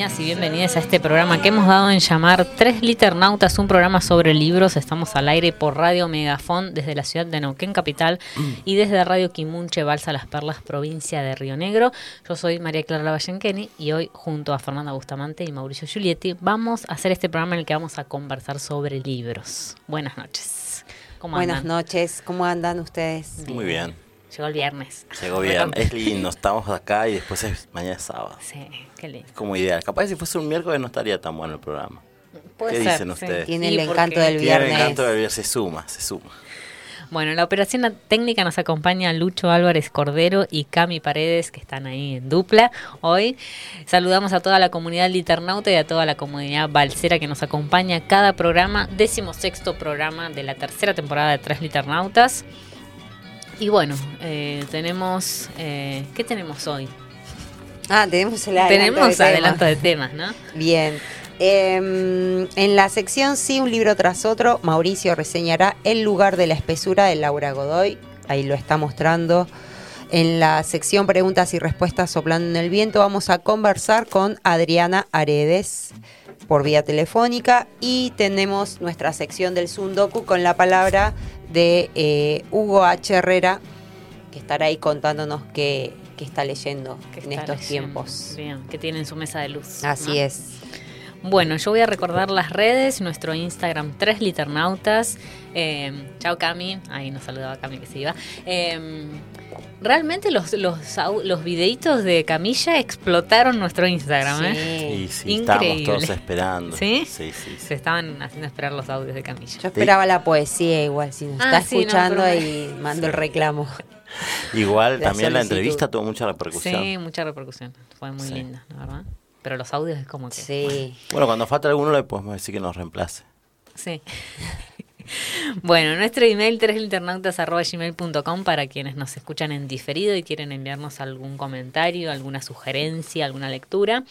Bienvenidas y bienvenidas a este programa que hemos dado en llamar Tres Liternautas, un programa sobre libros. Estamos al aire por Radio Megafón desde la ciudad de Neuquén Capital y desde Radio Quimunche, Balsa Las Perlas, provincia de Río Negro. Yo soy María Clara Lavallenqueni y hoy junto a Fernanda Bustamante y Mauricio Giulietti vamos a hacer este programa en el que vamos a conversar sobre libros. Buenas noches. ¿Cómo Buenas noches, ¿cómo andan ustedes? Muy bien. Llegó el viernes. Llegó bien. Es lindo, estamos acá y después es mañana es sábado. Sí, qué lindo. Como ideal. Capaz si fuese un miércoles no estaría tan bueno el programa. Puede ¿Qué ser, dicen sí. ustedes? Tiene Sí, el encanto del Tiene el viernes. encanto del viernes, se suma, se suma. Bueno, en la operación técnica nos acompaña Lucho Álvarez Cordero y Cami Paredes, que están ahí en dupla hoy. Saludamos a toda la comunidad liternauta y a toda la comunidad balsera que nos acompaña cada programa, décimo sexto programa de la tercera temporada de Tres Liternautas. Y bueno, eh, tenemos... eh, ¿Qué tenemos hoy? Ah, tenemos el adelanto tenemos de temas. adelanto de temas, ¿no? Bien. Eh, en la sección Sí, un libro tras otro, Mauricio reseñará El lugar de la espesura de Laura Godoy. Ahí lo está mostrando. En la sección Preguntas y Respuestas soplando en el viento vamos a conversar con Adriana Aredes por vía telefónica y tenemos nuestra sección del Sundoku con la palabra de eh, Hugo H. Herrera que estará ahí contándonos qué, qué está leyendo que en está estos leyendo. tiempos. Bien, que tiene en su mesa de luz. Así ¿no? es. Bueno, yo voy a recordar las redes, nuestro Instagram, tres liternautas. Eh, chao Cami, ahí nos saludaba Cami que se iba. Eh, realmente los, los, los videitos de Camilla explotaron nuestro Instagram, ¿eh? Y sí, estábamos todos esperando. ¿Sí? Sí, sí, sí. Se estaban haciendo esperar los audios de Camilla. Yo esperaba la poesía igual, si nos Ah, está sí, no, escuchando pero- y mando el reclamo. Igual La también la entrevista tuvo mucha repercusión. Sí, mucha repercusión. Fue muy Sí. linda, la verdad. Pero los audios es como que... Sí. Bueno, cuando falta alguno le podemos decir que nos reemplace. Sí. Bueno, nuestro email tresliternautas.gmail.com para quienes nos escuchan en diferido y quieren enviarnos algún comentario, alguna sugerencia, alguna lectura.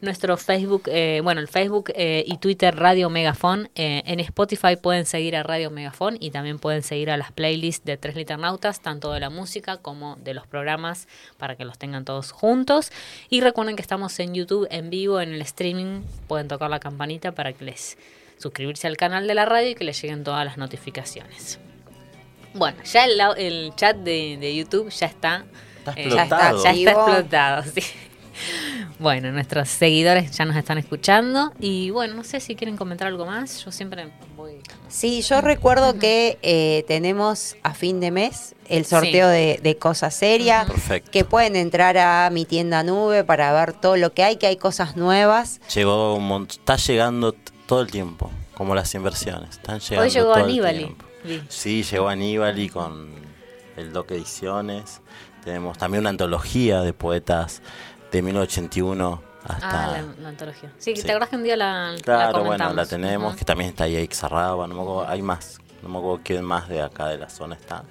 Nuestro Facebook, eh, bueno, el Facebook eh, y Twitter Radio Megafon. Eh, en Spotify pueden seguir a Radio Megafon y también pueden seguir a las playlists de Tres Liternautas, tanto de la música como de los programas, para que los tengan todos juntos. Y recuerden que estamos en YouTube en vivo, en el streaming. Pueden tocar la campanita para que les suscribirse al canal de la radio y que les lleguen todas las notificaciones. Bueno, ya el, el chat de, de YouTube ya está. Está eh, Ya está, explotado. ya está explotado, sí. Bueno, nuestros seguidores ya nos están escuchando y bueno, no sé si quieren comentar algo más. Yo siempre voy. Sí, yo recuerdo que eh, tenemos a fin de mes el sorteo de, de cosas serias, Perfecto. que pueden entrar a mi tienda nube para ver todo lo que hay, que hay cosas nuevas. Llegó un mont- está llegando todo el tiempo, como las inversiones. Están llegando Hoy llegó todo el Aníbal. tiempo. vi. Sí, llegó Aníbal con el Doc Ediciones. Tenemos también una antología de poetas de 1981 hasta... Ah, la, la antología. Sí, Sí. ¿te acordás que un día la, la claro, bueno, la tenemos, que también está ahí Xarraba, no me acuerdo, hay más. no me acuerdo quién más de acá de la zona está.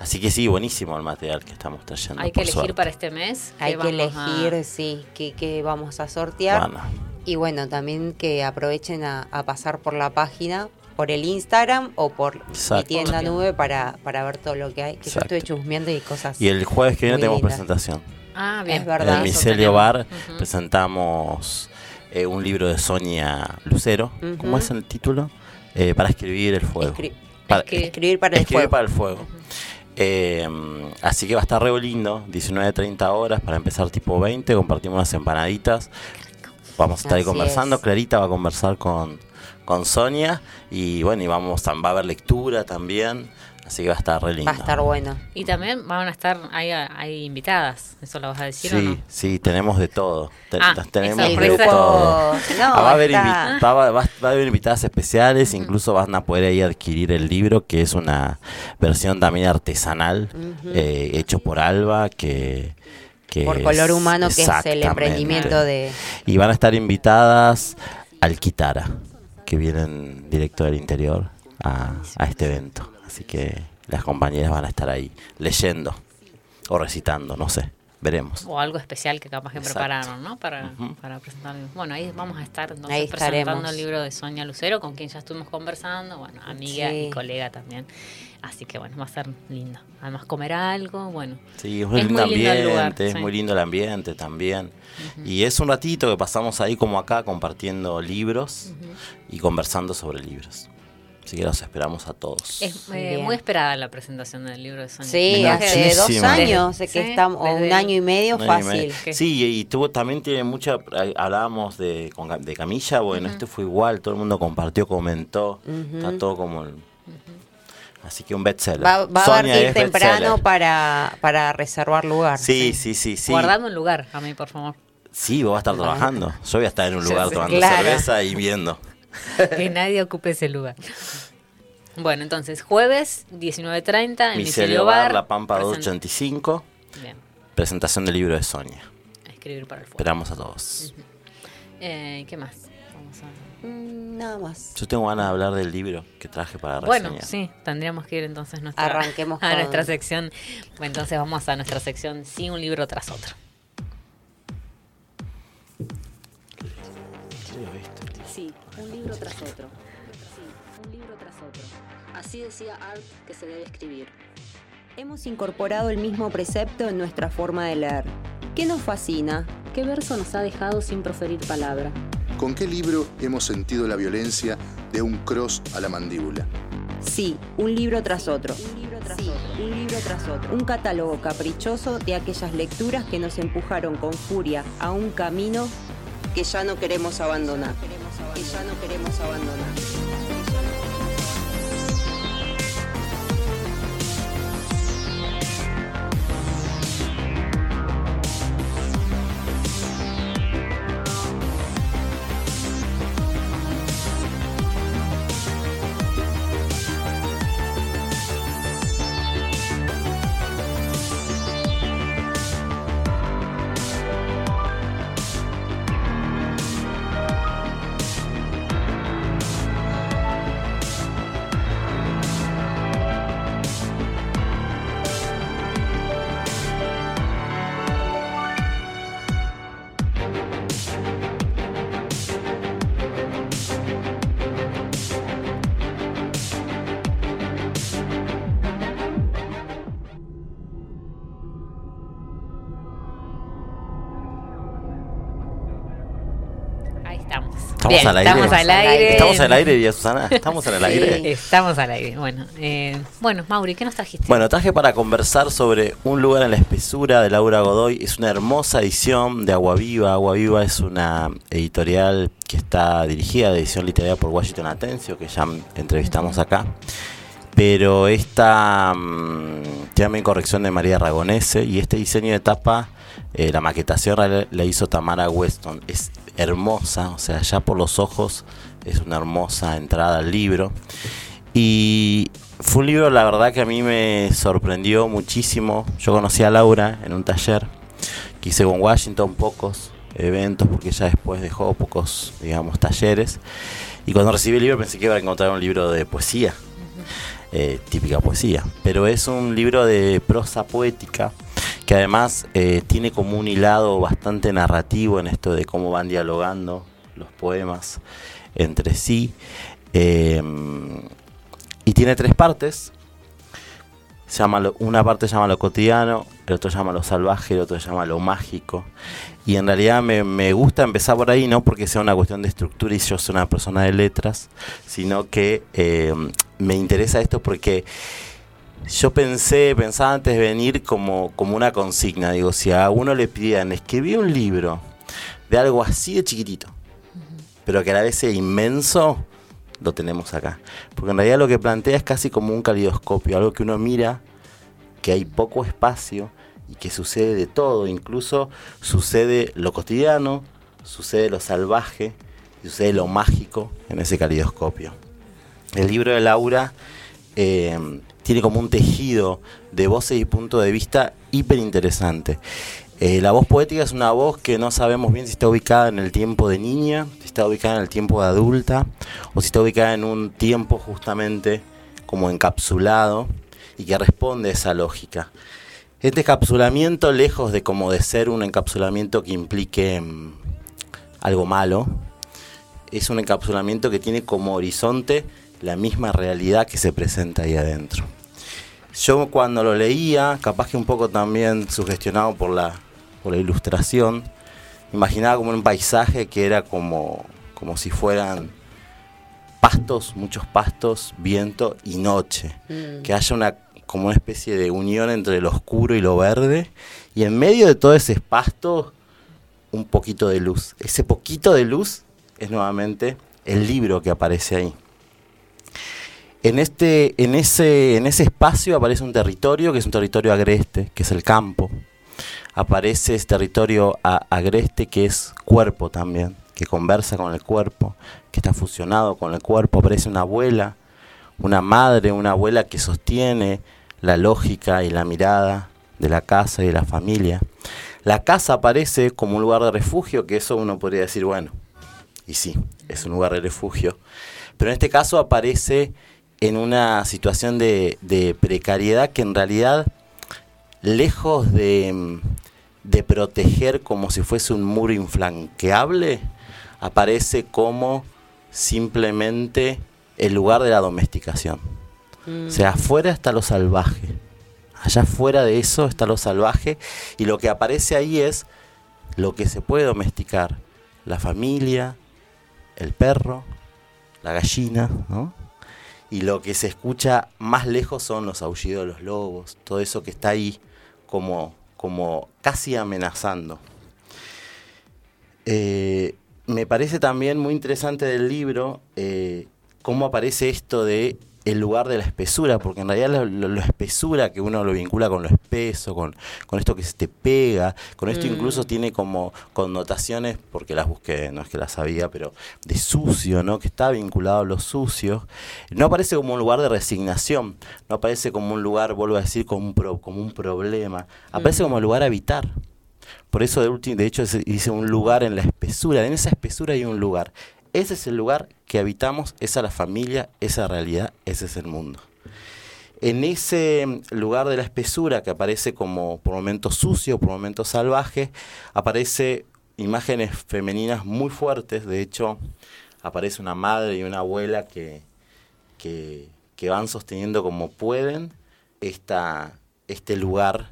Así que sí, buenísimo el material que estamos trayendo. Hay que por elegir suerte. para este mes. qué Hay que a- elegir, sí, que, que vamos a sortear. Bueno, Y bueno, también que aprovechen a, a pasar por la página, por el Instagram o por mi Exacto. tienda nube para, para ver todo lo que hay. Que Exacto. yo estuve chusmeando y cosas. y el jueves que viene tenemos lindas. presentación. Ah, bien. Es verdad. En el Micelio. Bar Ujú. presentamos eh, un libro de Sonia Lucero. Ujú. ¿Cómo es el título? Eh, para escribir el fuego. Escri- Para- Escri- escribir para el Escribir fuego. para el fuego. Eh, así que va a estar re lindo, 19.30 horas para empezar tipo 20, compartimos unas empanaditas. Vamos a estar ahí conversando, es. Clarita va a conversar con, con Sonia y bueno, y vamos va a haber lectura también, así que va a estar re lindo. Va a estar bueno. Y también van a estar, hay, hay invitadas, ¿eso lo vas a decir o Sí, no? sí, tenemos de todo. Ah, tenemos de todo. No, Ah, va, a haber va, va- va a haber invitadas especiales, incluso van a poder ahí adquirir el libro, que es una versión también artesanal, eh, hecho por Alba, que... que por color humano, que es el emprendimiento de. Y van a estar invitadas al Kitara, que vienen directo del interior a, a este evento. Así que las compañeras van a estar ahí leyendo o recitando, no sé, veremos. O algo especial que capaz que Exacto. prepararon, ¿no? Para, Ujú. para presentar. Bueno, ahí vamos a estar entonces Ahí presentando el libro de Sonia Lucero, con quien ya estuvimos conversando, bueno, amiga Sí. y colega también. Así que bueno, va a ser lindo. Además comer algo, bueno. Sí, es muy Es lindo muy lindo el ambiente, lugar, es sí. muy lindo el ambiente también. Y es un ratito que pasamos ahí como acá compartiendo libros y conversando sobre libros. Así que los esperamos a todos. Es Muy eh, muy esperada la presentación del libro de Sonia. Sí, Mira, hace dos años Desde- que sí, estamos, o un año y medio Un año y fácil. medio. Sí, y tuvo, también tiene mucha. eh, Hablábamos de, de Camilla, bueno, este fue igual, todo el mundo compartió, comentó, está todo como. el- Así que un bestseller. Va, va a partir temprano para, para reservar lugar. Sí, sí, sí, sí. Guardando un lugar, a mí, por favor. Sí, vos vas a estar trabajando. Yo voy a estar en un lugar tomando Claro. cerveza y viendo. que nadie ocupe ese lugar. Bueno, entonces, jueves, 19.30, en Micelio Bar, Bar. La Pampa present- 285. Bien, Presentación del libro de Sonia. a escribir para el fuego. Esperamos a todos. Eh, ¿Qué más? Vamos a... Mm, Nada más. Yo tengo ganas de hablar del libro que traje para Bueno, reseñar. sí, tendríamos que ir entonces nuestra, Arranquemos a con- nuestra sección. Bueno, entonces vamos a nuestra sección sí un libro tras otro. Sí, un libro tras otro. Sí, un libro tras otro. Así decía Art que se debe escribir. Hemos incorporado el mismo precepto en nuestra forma de leer. ¿Qué nos fascina? ¿Qué verso nos ha dejado sin proferir palabra? ¿Con qué libro hemos sentido la violencia de un cross a la mandíbula? Sí, un libro tras otro. Un libro tras otro. Un libro tras otro. Un catálogo caprichoso de aquellas lecturas que nos empujaron con furia a un camino que ya no queremos abandonar. Que ya no queremos abandonar. Estamos. Bien, al aire. Estamos al aire. ¿Estamos al aire, Día Susana? ¿Estamos en el aire? Estamos al aire. Bueno, eh, bueno, Mauri, ¿qué nos trajiste? Bueno, traje para conversar sobre Un lugar en la espesura de Laura Godoy. Es una hermosa edición de Agua Viva. Agua Viva es una editorial que está dirigida de edición literaria por Washington Atencio, que ya entrevistamos acá. Pero esta mm, tiene también corrección de María Ragonese y este diseño de tapa, eh, la maquetación la, la hizo Tamara Weston. Es hermosa, o sea, ya por los ojos es una hermosa entrada al libro. Y fue un libro, la verdad, que a mí me sorprendió muchísimo. Yo conocí a Laura en un taller que hice con Washington, pocos eventos, porque ella después dejó pocos, digamos, talleres. Y cuando recibí el libro pensé que iba a encontrar un libro de poesía. eh, típica poesía. Pero es un libro de prosa poética que además eh, tiene como un hilado bastante narrativo en esto de cómo van dialogando los poemas entre sí. Em, y tiene tres partes. Llama una parte llama lo cotidiano, el otro llama lo salvaje, el otro llama lo mágico. Y en realidad me, gusta empezar por ahí, no porque sea una cuestión de estructura y yo soy una persona de letras, sino que em, me interesa esto porque yo pensé, pensaba antes de venir como, como una consigna. Digo, si a uno le pidieran escribir un libro de algo así de chiquitito, pero que a la vez sea inmenso, lo tenemos acá. Porque en realidad lo que plantea es casi como un calidoscopio, algo que uno mira, que hay poco espacio y que sucede de todo, incluso sucede lo cotidiano, sucede lo salvaje y sucede lo mágico en ese calidoscopio. El libro de Laura eh, tiene como un tejido de voces y puntos de vista hiper interesante. Eh, la voz poética es una voz que no sabemos bien si está ubicada en el tiempo de niña, si está ubicada en el tiempo de adulta, o si está ubicada en un tiempo justamente como encapsulado y que responde a esa lógica. Este encapsulamiento, lejos de como de ser un encapsulamiento que implique mm, algo malo, es un encapsulamiento que tiene como horizonte la misma realidad que se presenta ahí adentro. Yo cuando lo leía, capaz que un poco también sugestionado por la, por la ilustración, imaginaba como un paisaje que era como, como si fueran pastos, muchos pastos, viento y noche. Mm. Que haya una como una especie de unión entre lo oscuro y lo verde. Y en medio de todo ese pasto, un poquito de luz. Ese poquito de luz es nuevamente el libro que aparece ahí. En, este, en, ese, en ese espacio aparece un territorio que es un territorio agreste, que es el campo. Aparece ese territorio agreste que es cuerpo también, que conversa con el cuerpo, que está fusionado con el cuerpo. Aparece una abuela, una madre, una abuela que sostiene la lógica y la mirada de la casa y de la familia. La casa aparece como un lugar de refugio, que eso uno podría decir, bueno, y sí, es un lugar de refugio. Pero en este caso aparece en una situación de, precariedad que en realidad, lejos de, de, proteger como si fuese un muro inflanqueable, aparece como simplemente el lugar de la domesticación. O sea, afuera está lo salvaje. Allá afuera de eso está lo salvaje y lo que aparece ahí es lo que se puede domesticar. La familia, el perro, la gallina, ¿no? Y lo que se escucha más lejos son los aullidos de los lobos, todo eso que está ahí como, como casi amenazando. Eh, me parece también muy interesante del libro eh, cómo aparece esto de el lugar de la espesura, porque en realidad la, espesura que uno lo vincula con lo espeso, con, con esto que se te pega, con esto incluso mm. tiene como connotaciones, porque las busqué, no es que las sabía, pero de sucio, ¿no? Que está vinculado a lo sucio. No aparece como un lugar de resignación, no aparece como un lugar, vuelvo a decir, como un, como un problema, aparece como un lugar a habitar. Por eso, de, de hecho, dice un lugar en la espesura. En esa espesura hay un lugar. Ese es el lugar que habitamos, esa es la familia, esa realidad, ese es el mundo. En ese lugar de la espesura que aparece como por momentos sucio, por momentos salvaje, aparece imágenes femeninas muy fuertes, de hecho aparece una madre y una abuela que, que, van sosteniendo como pueden esta, este lugar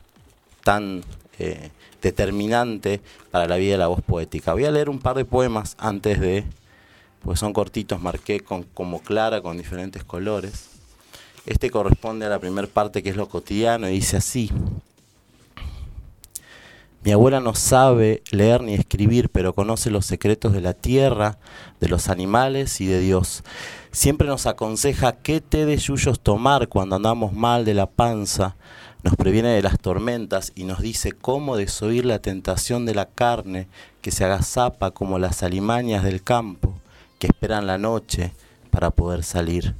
tan eh, determinante para la vida de la voz poética. Voy a leer un par de poemas antes de pues son cortitos, marqué con, como clara con diferentes colores. Este corresponde a la primera parte que es lo cotidiano y dice así. Mi abuela no sabe leer ni escribir, pero conoce los secretos de la tierra, de los animales y de Dios. Siempre nos aconseja qué té de yuyos tomar cuando andamos mal de la panza, nos previene de las tormentas y nos dice cómo desoír la tentación de la carne que se agazapa como las alimañas del campo esperan la noche para poder salir.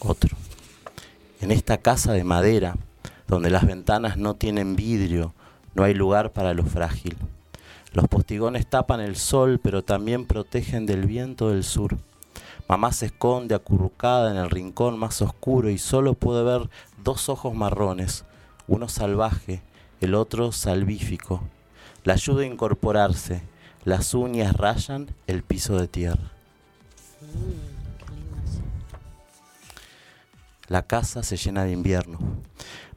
Otro. En esta casa de madera, donde las ventanas no tienen vidrio, no hay lugar para lo frágil. Los postigones tapan el sol, pero también protegen del viento del sur. Mamá se esconde acurrucada en el rincón más oscuro y solo puede ver dos ojos marrones, uno salvaje, el otro salvífico. La ayuda a incorporarse, las uñas rayan el piso de tierra. La casa se llena de invierno.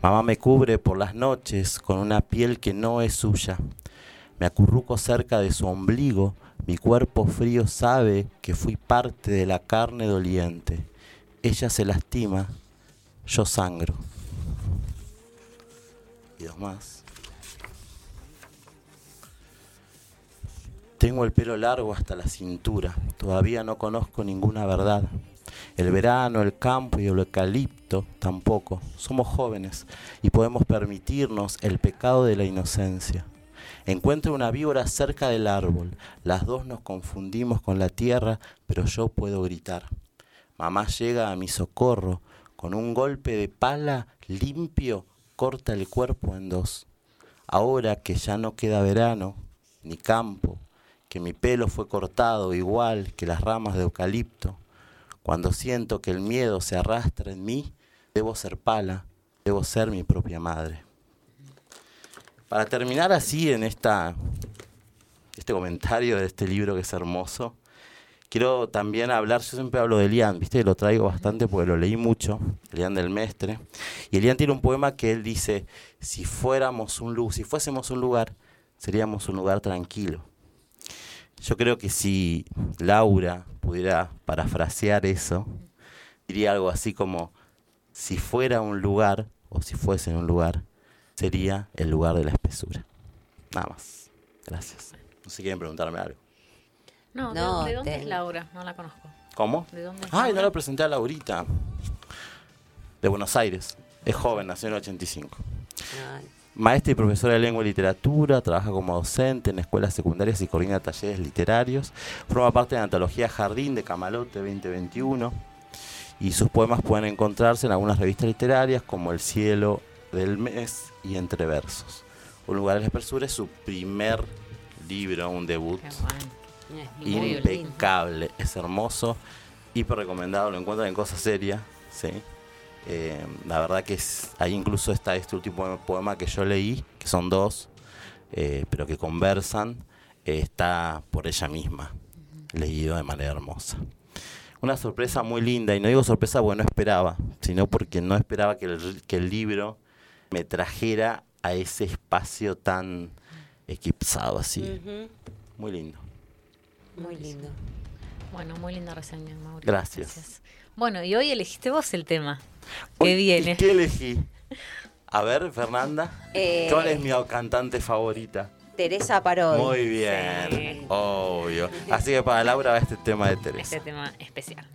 Mamá me cubre por las noches con una piel que no es suya. Me acurruco cerca de su ombligo, mi cuerpo frío sabe que fui parte de la carne doliente. Ella se lastima, yo sangro. Y dos más. Tengo el pelo largo hasta la cintura, todavía no conozco ninguna verdad. El verano, el campo y el eucalipto tampoco. Somos jóvenes y podemos permitirnos el pecado de la inocencia. Encuentro una víbora cerca del árbol. Las dos nos confundimos con la tierra, pero yo puedo gritar. Mamá llega a mi socorro. Con un golpe de pala limpio corta el cuerpo en dos. Ahora que ya no queda verano, ni campo, que mi pelo fue cortado igual que las ramas de eucalipto, cuando siento que el miedo se arrastra en mí, debo ser pala, debo ser mi propia madre. Para terminar así en esta, este comentario de este libro que es hermoso, quiero también hablar, yo siempre hablo de Elian, viste, lo traigo bastante porque lo leí mucho, Elian del Mestre, y Elian tiene un poema que él dice, si fuéramos un lugar, si fuésemos un lugar, seríamos un lugar tranquilo. Yo creo que si Laura pudiera parafrasear eso, diría algo así como, si fuera un lugar, o si fuese un lugar, sería el lugar de la espesura. Nada más. Gracias. No sé si quieren preguntarme algo. No, ¿de, No, de dónde te- es Laura? No la conozco. ¿Cómo? ¿De dónde es Ay, no la presenté a Laurita. De Buenos Aires. Es joven, nació en el 85. Ay, Maestra y profesora de lengua y literatura, trabaja como docente en escuelas secundarias y coordina talleres literarios. Forma parte de la antología Jardín de Camalote 2021. Y sus poemas pueden encontrarse en algunas revistas literarias como El cielo del mes y Entre versos. Un lugar de la espesura es su primer libro, un debut bueno. impecable, es hermoso, hiper recomendado, lo encuentran en Cosa Seria, ¿sí? Eh, la verdad que es, ahí incluso está este último poema que yo leí, que son dos, eh, pero que conversan, eh, está por ella misma, leído de manera hermosa. Una sorpresa muy linda, y no digo sorpresa porque no esperaba, sino porque no esperaba que el, que el libro me trajera a ese espacio tan equipsado así. Muy lindo. Muy lindo. Bueno, muy linda reseña, Mauricio. Gracias. Bueno, y hoy elegiste vos el tema ¿y viene. ¿Qué elegí? A ver, Fernanda. Eh, ¿Cuál es mi cantante favorita? Teresa Parodi. Muy bien, Sí. obvio. Así que para Laura va este tema de Teresa. Este tema especial.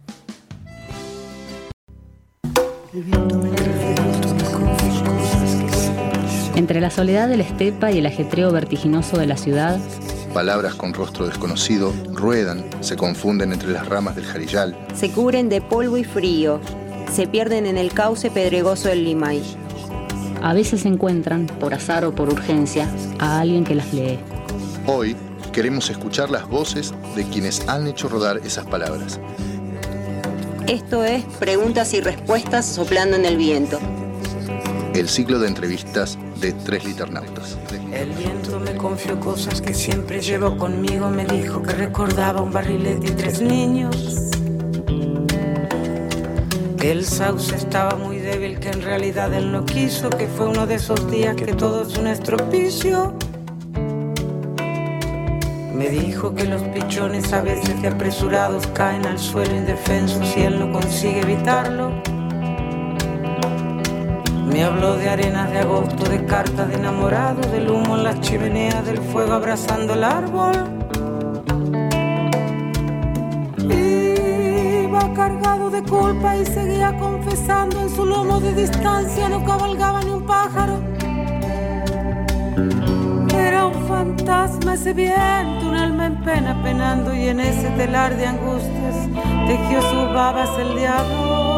Entre la soledad de la estepa y el ajetreo vertiginoso de la ciudad, Palabras con rostro desconocido ruedan, se confunden entre las ramas del jarillal. Se cubren de polvo y frío. Se pierden en el cauce pedregoso del Limay. a veces encuentran, por azar o por urgencia, a alguien que las lee. Hoy queremos escuchar las voces de quienes han hecho rodar esas palabras. Esto es Preguntas y Respuestas soplando en el viento. El ciclo de entrevistas de tres liternautas. El viento me confió cosas que siempre llevo conmigo. Me dijo que recordaba un barrilete y tres niños. El sauce estaba muy débil, que en realidad él no quiso. Que fue uno de esos días que todo es un estropicio. Me dijo que los pichones a veces de apresurados caen al suelo indefensos y él no consigue evitarlo. Me habló de arenas de agosto, de cartas de enamorado, del humo en las chimeneas, del fuego abrazando el árbol. Iba cargado de culpa y seguía confesando en su lomo de distancia, no cabalgaba ni un pájaro. Era un fantasma ese viento, un alma en pena penando y en ese telar de angustias tejió sus babas el diablo.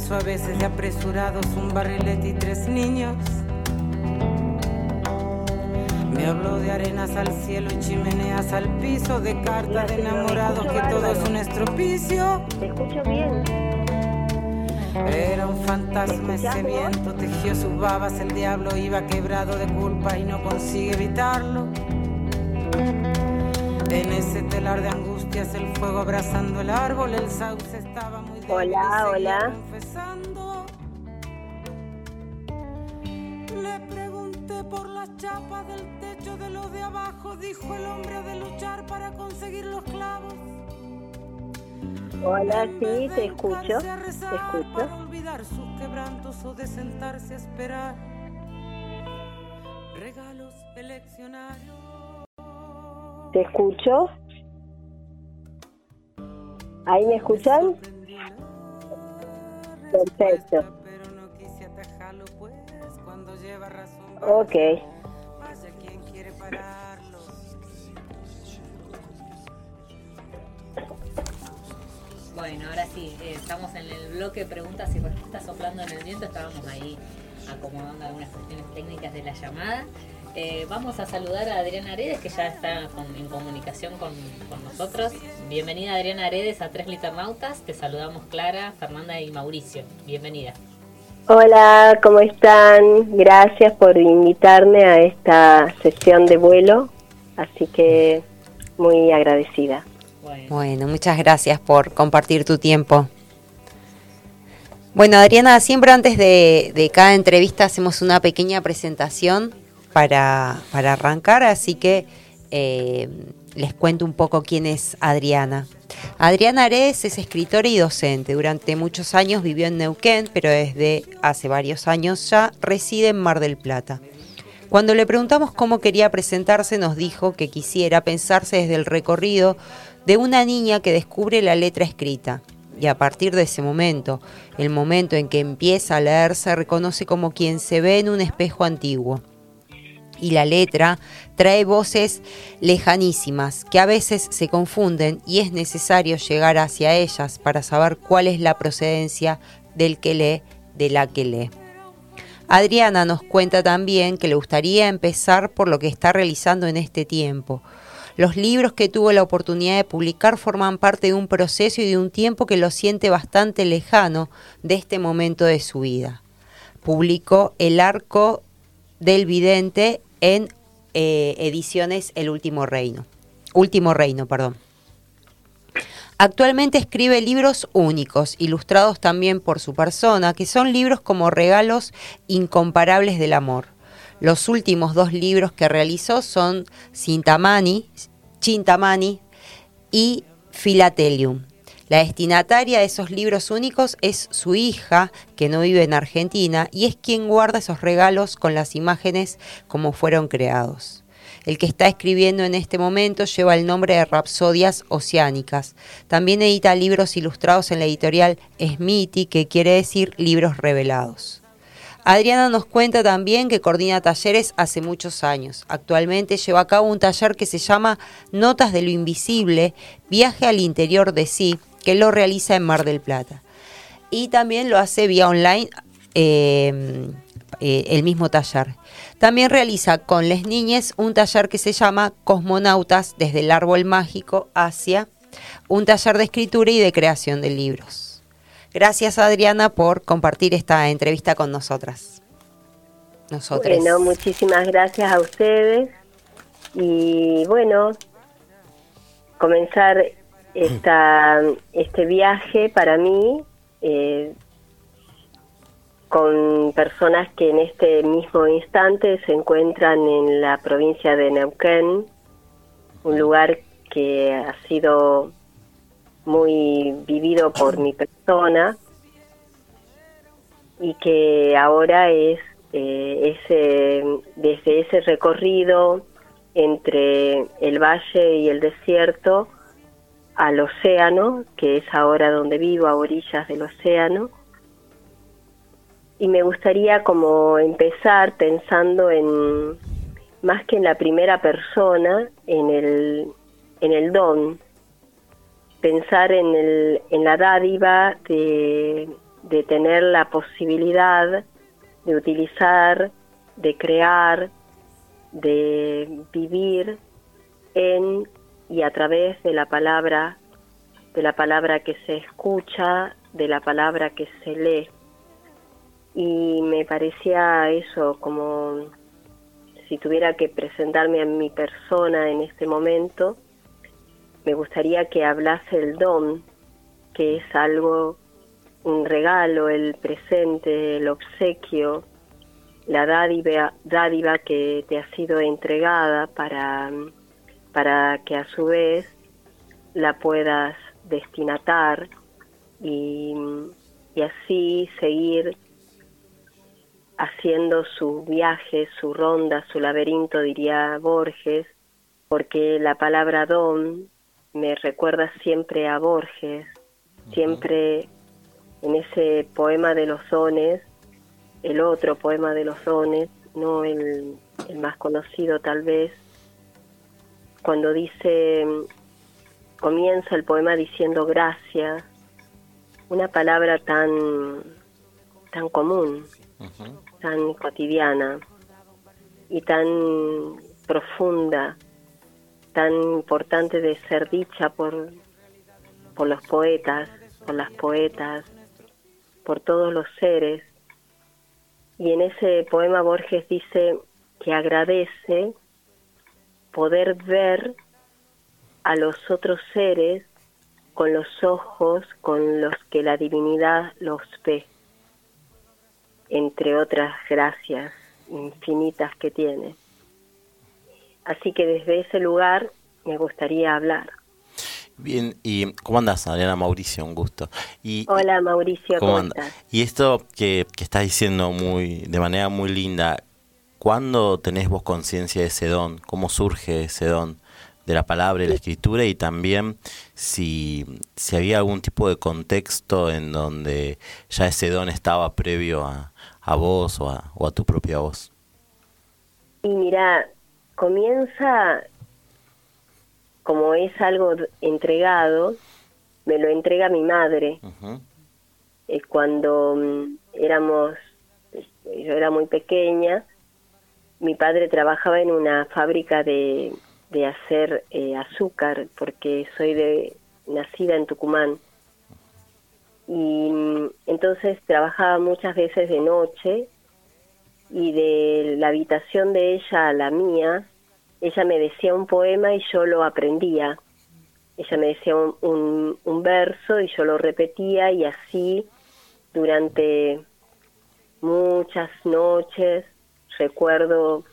Quiso, a veces de apresurados, un barrilete y tres niños. Me habló de arenas al cielo y chimeneas al piso, de cartas de enamorados, que todo es un estropicio. Te escucho bien. Era un fantasma ese viento, tejió sus babas, el diablo iba quebrado de culpa y no consigue evitarlo. En ese telar de angustias, el fuego abrazando el árbol, el sauce estaba Hola, hola. Le pregunté por las chapas del techo de los de abajo, dijo el hombre de luchar para conseguir los clavos. Hola, sí, te escucho. Te escucho. Para olvidar sus quebrantos o de sentarse a esperar. Regalos eleccionarios. Te escucho. ¿Ahí me escuchan? Perfecto. Pero no quise atajarlo, pues cuando lleva razón. Ok. Vaya quien quiere pararlo. Bueno, ahora sí, eh, estamos en el bloque preguntas y respuestas soplando en el viento. Estábamos ahí acomodando algunas cuestiones técnicas de la llamada. Eh, vamos a saludar a Adriana Aredes, que ya está con- en comunicación con, con nosotros. Bienvenida Adriana Aredes a Tres Liternautas. Te saludamos Clara, Fernanda y Mauricio. Bienvenida. Hola, ¿cómo están? Gracias por invitarme a esta sesión de vuelo. Así que muy agradecida. Bueno, Bueno, muchas gracias por compartir tu tiempo. Bueno, Adriana, siempre antes de, de cada entrevista hacemos una pequeña presentación para, para arrancar, así que eh, les cuento un poco quién es Adriana. Adriana Aredes es escritora y docente. Durante muchos años vivió en Neuquén, pero desde hace varios años ya reside en Mar del Plata. Cuando le preguntamos cómo quería presentarse, nos dijo que quisiera pensarse desde el recorrido de una niña que descubre la letra escrita. Y a partir de ese momento, el momento en que empieza a leer, se reconoce como quien se ve en un espejo antiguo. Y la letra trae voces lejanísimas que a veces se confunden y es necesario llegar hacia ellas para saber cuál es la procedencia del que lee, de la que lee. Adriana nos cuenta también que le gustaría empezar por lo que está realizando en este tiempo. Los libros que tuvo la oportunidad de publicar forman parte de un proceso y de un tiempo que lo siente bastante lejano de este momento de su vida. Publicó El Arco del Vidente en eh, ediciones El Último Reino. Último Reino, perdón. Actualmente escribe libros únicos, ilustrados también por su persona, que son libros como regalos incomparables del amor. Los últimos dos libros que realizó son Cintamani, Chintamani y Philatelium. La destinataria de esos libros únicos es su hija, que no vive en Argentina, y es quien guarda esos regalos con las imágenes como fueron creados. El que está escribiendo en este momento lleva el nombre de Rapsodias Oceánicas. También edita libros ilustrados en la editorial Smithy, que quiere decir libros revelados. Adriana nos cuenta también que coordina talleres hace muchos años. Actualmente lleva a cabo un taller que se llama Notas de lo Invisible, Viaje al Interior de Sí, lo realiza en Mar del Plata. Y también lo hace vía online eh, eh, el mismo taller. También realiza con las niñas un taller que se llama Cosmonautas desde el árbol mágico hacia un taller de escritura y de creación de libros. Gracias Adriana por compartir esta entrevista con nosotras. Nosotras. Bueno, muchísimas gracias a ustedes. Y bueno, comenzar esta, este viaje para mí eh, con personas que en este mismo instante se encuentran en la provincia de Neuquén, un lugar que ha sido muy vivido por mi persona y que ahora es eh, ese, desde ese recorrido entre el valle y el desierto al océano, que es ahora donde vivo, a orillas del océano. Y me gustaría como empezar pensando en, más que en la primera persona, en el, en el don, pensar en, el, en la dádiva de, de tener la posibilidad de utilizar, de crear, de vivir en y a través de la palabra, de la palabra que se escucha, de la palabra que se lee. Y me parecía eso como si tuviera que presentarme a mi persona en este momento, me gustaría que hablase el don, que es algo, un regalo, el presente, el obsequio, la dádiva, dádiva que te ha sido entregada para, para que a su vez la puedas destinatar y, y así seguir haciendo su viaje, su ronda, su laberinto, diría Borges, porque la palabra don me recuerda siempre a Borges, siempre en ese poema de los dones, el otro poema de los dones, no el, el más conocido tal vez, cuando dice, comienza el poema diciendo gracias, una palabra tan, tan común, tan cotidiana y tan profunda tan importante de ser dicha por, por los poetas, por las poetas, por todos los seres. Y en ese poema Borges dice que agradece poder ver a los otros seres con los ojos con los que la divinidad los ve, entre otras gracias infinitas que tiene. Así que desde ese lugar me gustaría hablar. Bien, ¿y cómo andas, Adriana Mauricio? Un gusto. Y, Hola, Mauricio, ¿cómo, estás? Y esto que, que, estás diciendo muy de manera muy linda, ¿cuándo tenés vos conciencia de ese don? ¿Cómo surge ese don de la palabra y la escritura? Y también si, si había algún tipo de contexto en donde ya ese don estaba previo a, a vos o a, o a tu propia voz. Y mira, comienza como es algo entregado, me lo entrega mi madre. Eh, cuando mm, éramos, yo era muy pequeña, mi padre trabajaba en una fábrica de, de hacer eh, azúcar, porque soy de nacida en Tucumán. Y mm, entonces trabajaba muchas veces de noche y de la habitación de ella a la mía ella me decía un poema y yo lo aprendía. Ella me decía un, un, verso y yo lo repetía y así durante muchas noches recuerdo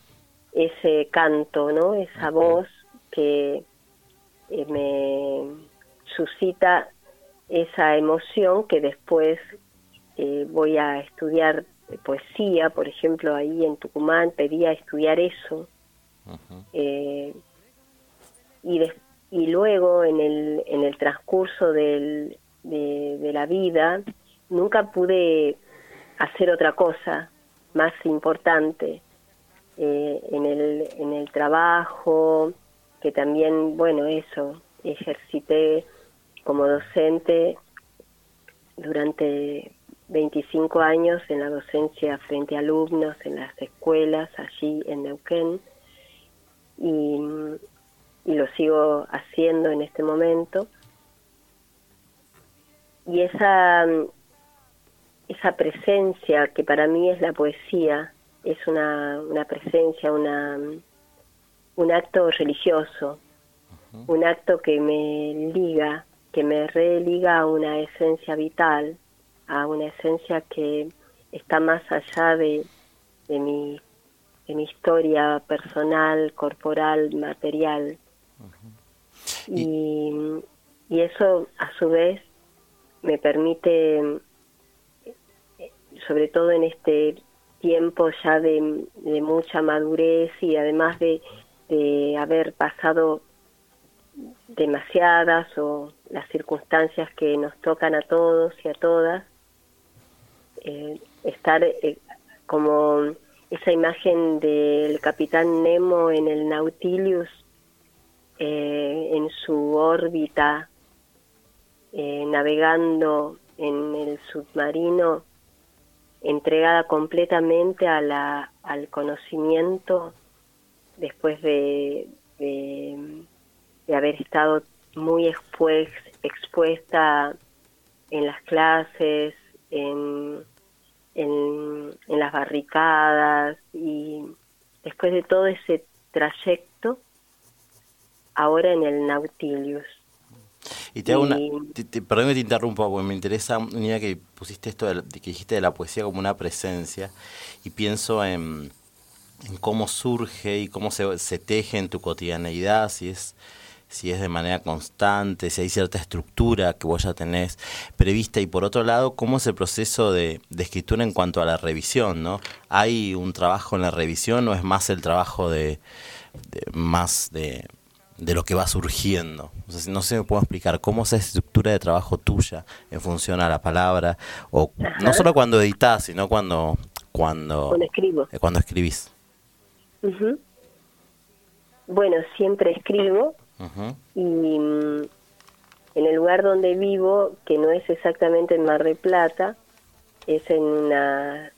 ese canto, ¿no? Esa voz que eh, me suscita esa emoción que después eh, voy a estudiar poesía, por ejemplo, ahí en Tucumán pedía estudiar eso. Eh, y, y luego en el, en el transcurso del, de, la vida nunca pude hacer otra cosa más importante eh, en, el, en el trabajo, que también, bueno, eso, ejercité como docente durante 25 años en la docencia frente a alumnos en las escuelas allí en Neuquén y, lo sigo haciendo en este momento. Y esa, esa presencia que para mí es la poesía, es una, una presencia, una, un acto religioso, un acto que me liga, que me religa a una esencia vital, a una esencia que está más allá de, de mi en mi historia personal, corporal, material. y, y, eso a su vez me permite, sobre todo en este tiempo ya de, mucha madurez y además de, haber pasado demasiadas o las circunstancias que nos tocan a todos y a todas, eh, estar eh, como esa imagen del capitán Nemo en el Nautilus, eh, en su órbita navegando en el submarino, entregada completamente a la, al conocimiento después de, de, haber estado muy expuesta en las clases, en, en, en las barricadas y después de todo ese trayecto, ahora en el Nautilus. Y te hago una, perdón que te interrumpa, porque me interesa una idea que pusiste esto, de, que dijiste de la poesía como una presencia, y pienso en, en cómo surge y cómo se, se, teje en tu cotidianeidad, si es, si es de manera constante, si hay cierta estructura que vos ya tenés prevista, y por otro lado, cómo es el proceso de, de escritura en cuanto a la revisión, ¿no? ¿Hay un trabajo en la revisión o es más el trabajo de, de más de de lo que va surgiendo. no sé si me puedo explicar cómo es esa estructura de trabajo tuya en función a la palabra, o no solo cuando editas, sino cuando cuando, escribo. Eh, cuando escribís. Bueno, siempre escribo y mm, en el lugar donde vivo, que no es exactamente en Mar de Plata, es en una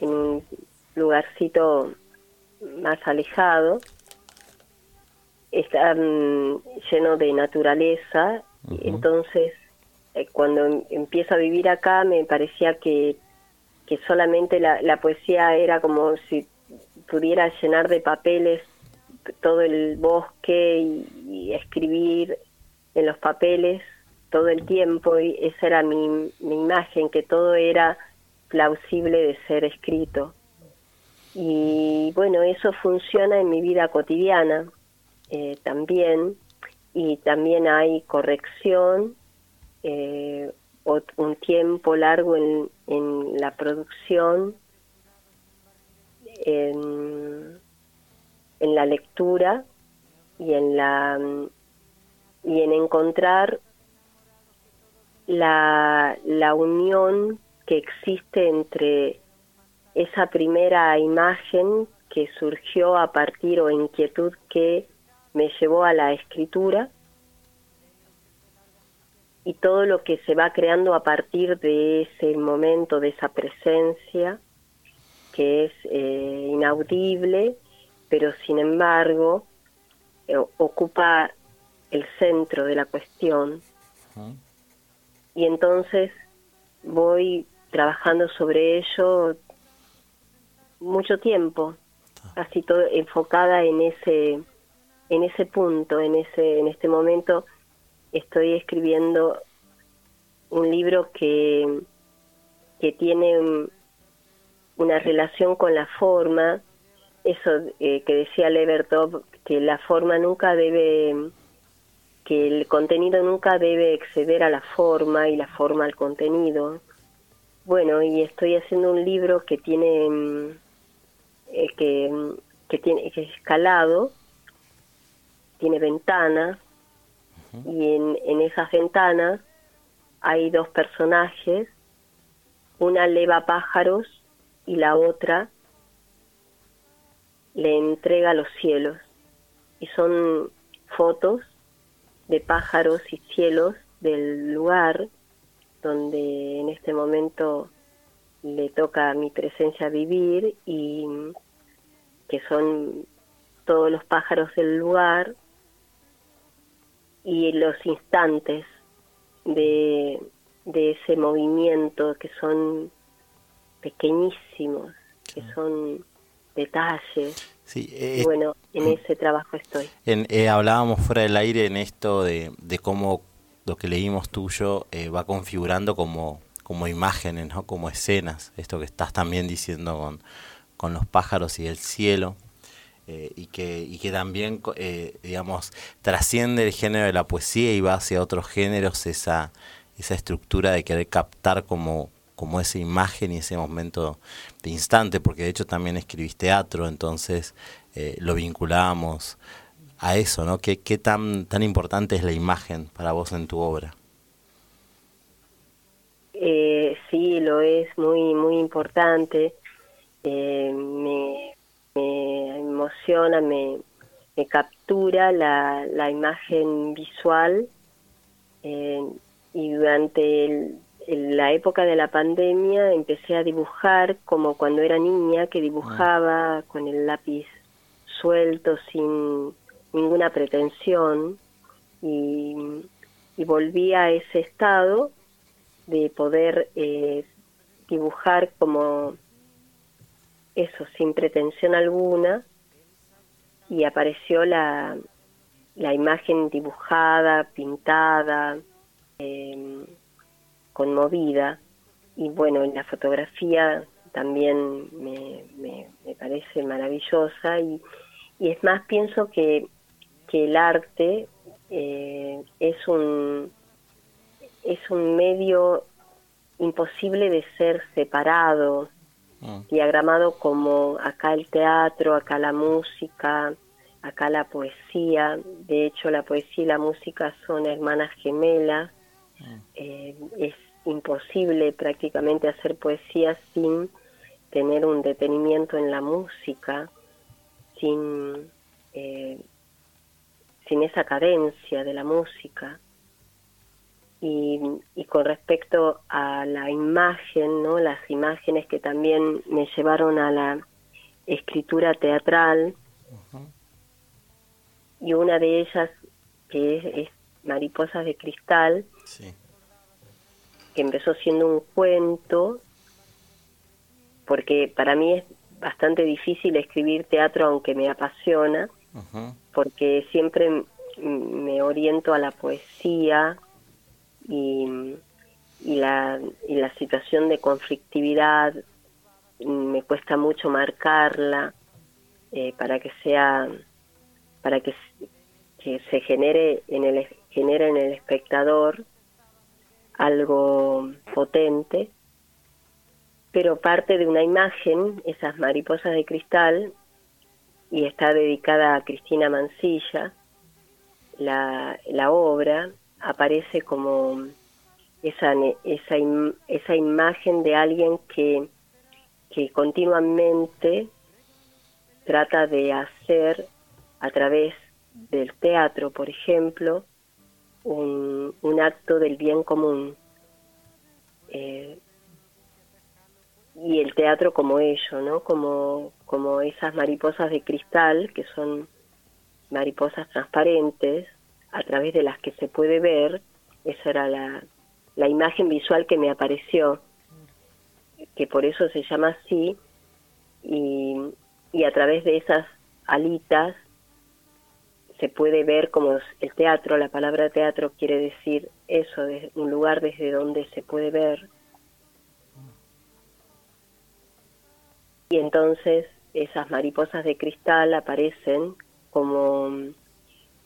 en un lugarcito más alejado está lleno de naturaleza, entonces eh, cuando em, empiezo a vivir acá me parecía que, que solamente la, la poesía era como si pudiera llenar de papeles todo el bosque y, escribir en los papeles todo el tiempo y esa era mi, mi imagen, que todo era plausible de ser escrito. Y bueno, eso funciona en mi vida cotidiana. Eh, también y también hay corrección eh, un tiempo largo en, en la producción en, en, la lectura y en la y en encontrar la, la unión que existe entre esa primera imagen que surgió a partir o inquietud que me llevó a la escritura y todo lo que se va creando a partir de ese momento, de esa presencia, que es eh, inaudible, pero sin embargo eh, ocupa el centro de la cuestión. Y entonces voy trabajando sobre ello mucho tiempo, así todo enfocada en ese en ese punto, en ese, en este momento, estoy escribiendo un libro que, que tiene una relación con la forma, eso eh, que decía Levertov, que la forma nunca debe, que el contenido nunca debe exceder a la forma y la forma al contenido. Bueno, y estoy haciendo un libro que tiene, mm, eh, que, que tiene, que es escalado, tiene ventanas y en, en esas ventanas hay dos personajes, una leva pájaros y la otra le entrega los cielos. Y son fotos de pájaros y cielos del lugar donde en este momento le toca a mi presencia vivir y que son todos los pájaros del lugar y los instantes de, de ese movimiento que son pequeñísimos, que son detalles. Sí, eh, bueno, en mm. ese trabajo estoy. En, eh, hablábamos fuera del aire en esto de, de cómo lo que leímos tuyo eh, va configurando como, como imágenes, ¿no? como escenas, esto que estás también diciendo con, con los pájaros y el cielo. Eh, y, que, y que también, eh, digamos, trasciende el género de la poesía y va hacia otros géneros esa, esa estructura de querer captar como, como esa imagen y ese momento de instante, porque de hecho también escribís teatro, entonces eh, lo vinculamos a eso, ¿no? ¿Qué, ¿Qué, tan, tan importante es la imagen para vos en tu obra? sí, lo es muy, muy importante. Me emociona, me, captura la, imagen visual, eh, y durante la época de la pandemia empecé a dibujar como cuando era niña, que dibujaba con el lápiz suelto, sin ninguna pretensión, y, volví a ese estado de poder eh, dibujar como eso, sin pretensión alguna, y apareció la, la imagen dibujada, pintada, em, conmovida, y bueno, en la fotografía también me, me, parece maravillosa, y, y, es más, pienso que, que el arte eh, es un es un medio imposible de ser separado, ah. diagramado como acá el teatro, acá la música, acá la poesía. De hecho, la poesía y la música son hermanas gemelas. Ah. Eh, es imposible prácticamente hacer poesía sin tener un detenimiento en la música, sin, eh, sin esa cadencia de la música. Y, con respecto a la imagen, ¿no? las imágenes que también me llevaron a la escritura teatral, y una de ellas que es, Mariposas de Cristal, que empezó siendo un cuento, porque para mí es bastante difícil escribir teatro aunque me apasiona, porque siempre me oriento a la poesía y, y, la, y la situación de conflictividad me cuesta mucho marcarla eh, para que sea para que, que se genere en el genere en el espectador algo potente pero parte de una imagen esas mariposas de cristal y está dedicada a Cristina Mancilla la, la obra aparece como esa, esa, esa imagen de alguien que, que continuamente trata de hacer a través del teatro, por ejemplo, un, un acto del bien común. Eh, y el teatro como ello, ¿no? Como, como esas mariposas de cristal, que son mariposas transparentes, a través de las que se puede ver, esa era la, la imagen visual que me apareció, que por eso se llama así, y, y a través de esas alitas se puede ver como el teatro, la palabra teatro quiere decir eso, de un lugar desde donde se puede ver. Y entonces esas mariposas de cristal aparecen como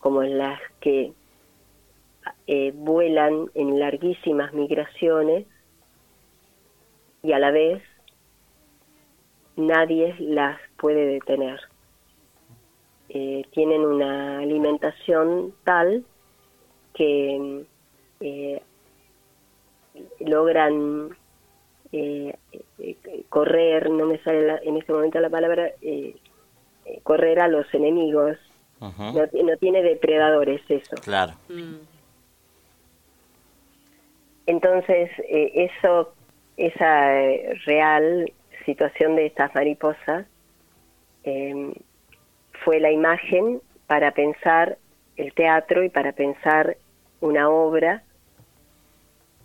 como las que eh, vuelan en larguísimas migraciones y a la vez nadie las puede detener. Eh, tienen una alimentación tal que eh, logran correr, no me sale en este momento la palabra, correr a los enemigos no, tiene depredadores eso. Claro. Mm. Entonces, eh, eso, esa eh, real situación de estas mariposas em, fue la imagen para pensar el teatro y para pensar una obra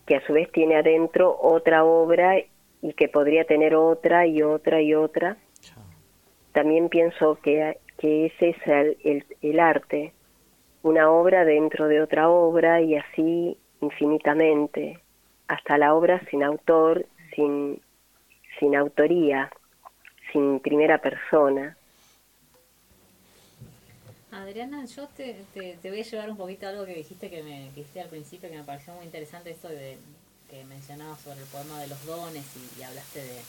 que a su vez tiene adentro otra obra y que podría tener otra y otra y otra. También pienso que que ese es el, arte, una obra dentro de otra obra y así infinitamente, hasta la obra sin autor, sin, sin autoría, sin primera persona. Adriana, yo te, te, voy a llevar un poquito a algo que dijiste que me dijiste al principio que me pareció muy interesante esto de que mencionabas sobre el poema de los dones y, y hablaste de,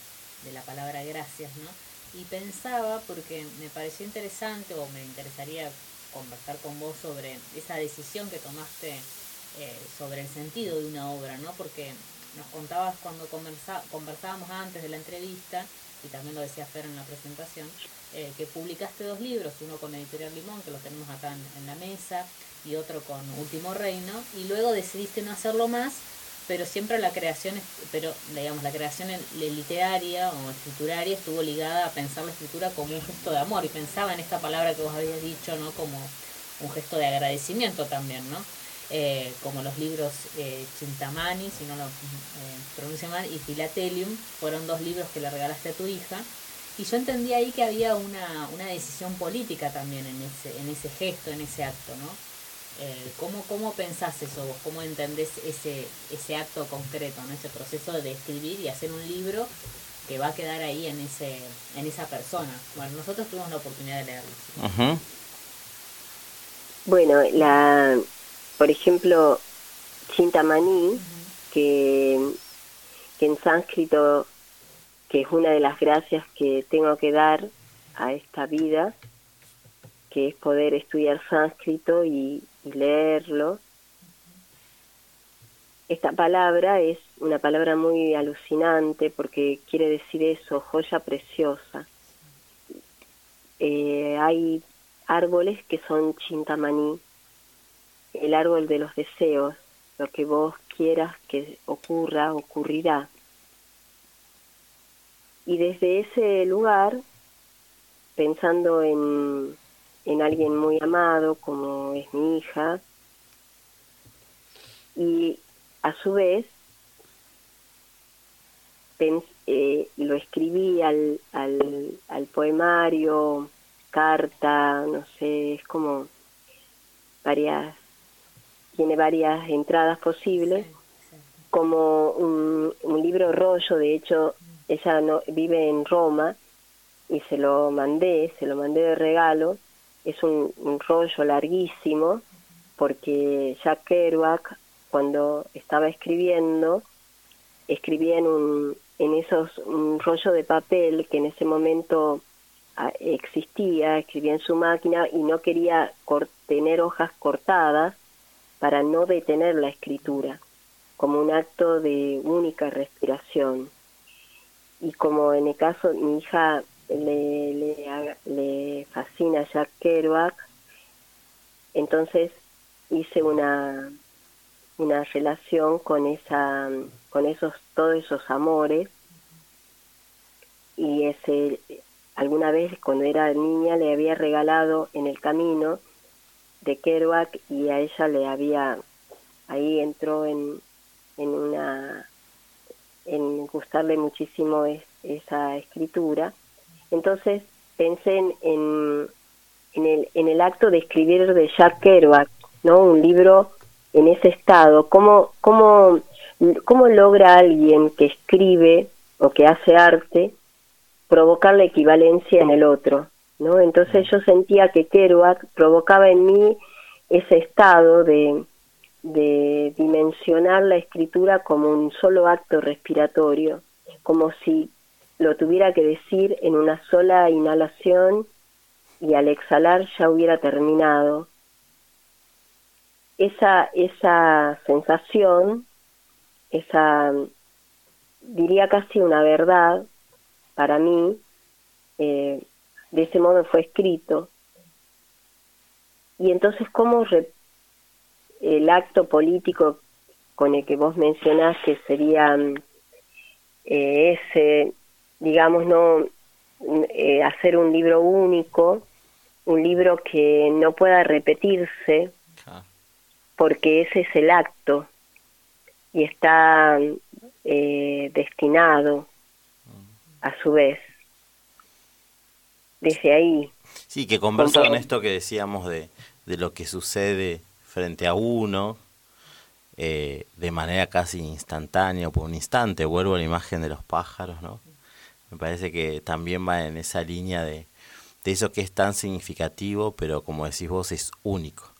de la palabra gracias, ¿no? Y pensaba, porque me pareció interesante o me interesaría conversar con vos sobre esa decisión que tomaste eh, sobre el sentido de una obra, ¿no? Porque nos contabas cuando conversábamos antes de la entrevista, y también lo decía Fer en la presentación, eh, que publicaste dos libros, uno con Editorial Limón, que lo tenemos acá en, la mesa, y otro con Último Reino, y luego decidiste no hacerlo más, pero siempre la creación, pero digamos, la creación literaria o escrituraria estuvo ligada a pensar la escritura como un gesto de amor, y pensaba en esta palabra que vos habías dicho, ¿no? Como un gesto de agradecimiento también, ¿no? Eh, como los libros eh, Chintamani, si no lo eh, pronuncio mal, y Philatelium, fueron dos libros que le regalaste a tu hija. Y yo entendí ahí que había una, una decisión política también en ese, en ese gesto, en ese acto, ¿no? Eh, ¿cómo, ¿Cómo pensás eso vos? ¿Cómo entendés ese, ese acto concreto, ¿no? ese proceso de escribir y hacer un libro que va a quedar ahí en, ese, en esa persona? Bueno, nosotros tuvimos la oportunidad de leerlo. Bueno, la, por ejemplo, Chintamani, que, que en sánscrito, que es una de las gracias que tengo que dar a esta vida, que es poder estudiar sánscrito y, leerlo. Esta palabra es una palabra muy alucinante porque quiere decir eso, joya preciosa. Eh, hay árboles que son chintamani, el árbol de los deseos, lo que vos quieras que ocurra, ocurrirá. Y desde ese lugar, pensando en, en alguien muy amado como es mi hija, y a su vez eh, lo escribí al, al, al poemario, carta, no sé, es como varias tiene varias entradas posibles, como un, libro rollo, de hecho ella no, vive en Roma y se lo mandé, se lo mandé de regalo, es un, rollo larguísimo, porque Jack Kerouac cuando estaba escribiendo, escribía en, un, en esos un rollo de papel que en ese momento ah, existía, escribía en su máquina y no quería tener hojas cortadas, para no detener la escritura, como un acto de única respiración. Y como en el caso, mi hija le, le, fascina Jack Kerouac, entonces hice una, una relación con esa con esos todos esos amores y ese alguna vez cuando era niña le había regalado en el camino de Kerouac y a ella le había, ahí entró en, en una, en gustarle muchísimo esa escritura. Entonces pensé en, en, el, en el acto de escribir de Jack Kerouac, ¿no? Un libro en ese estado, ¿cómo, logra alguien que escribe o que hace arte provocar la equivalencia en el otro, ¿no? Entonces yo sentía que Kerouac provocaba en mí ese estado de, de dimensionar la escritura como un solo acto respiratorio, como si lo tuviera que decir en una sola inhalación y al exhalar ya hubiera terminado. Esa, esa sensación, esa, diría casi una verdad para mí, eh, de ese modo fue escrito. Y entonces, ¿cómo el acto político con el que vos mencionás que sería mm, eh, ese, digamos, no eh, hacer un libro único, un libro que no pueda repetirse, porque ese es el acto y está eh, destinado a su vez desde ahí. Sí, que conversa con esto que decíamos de, de lo que sucede frente a uno eh, de manera casi instantánea por un instante. Vuelvo a la imagen de los pájaros, ¿no? Me parece que también va en esa línea de, de eso que es tan significativo, pero como decís vos, es único.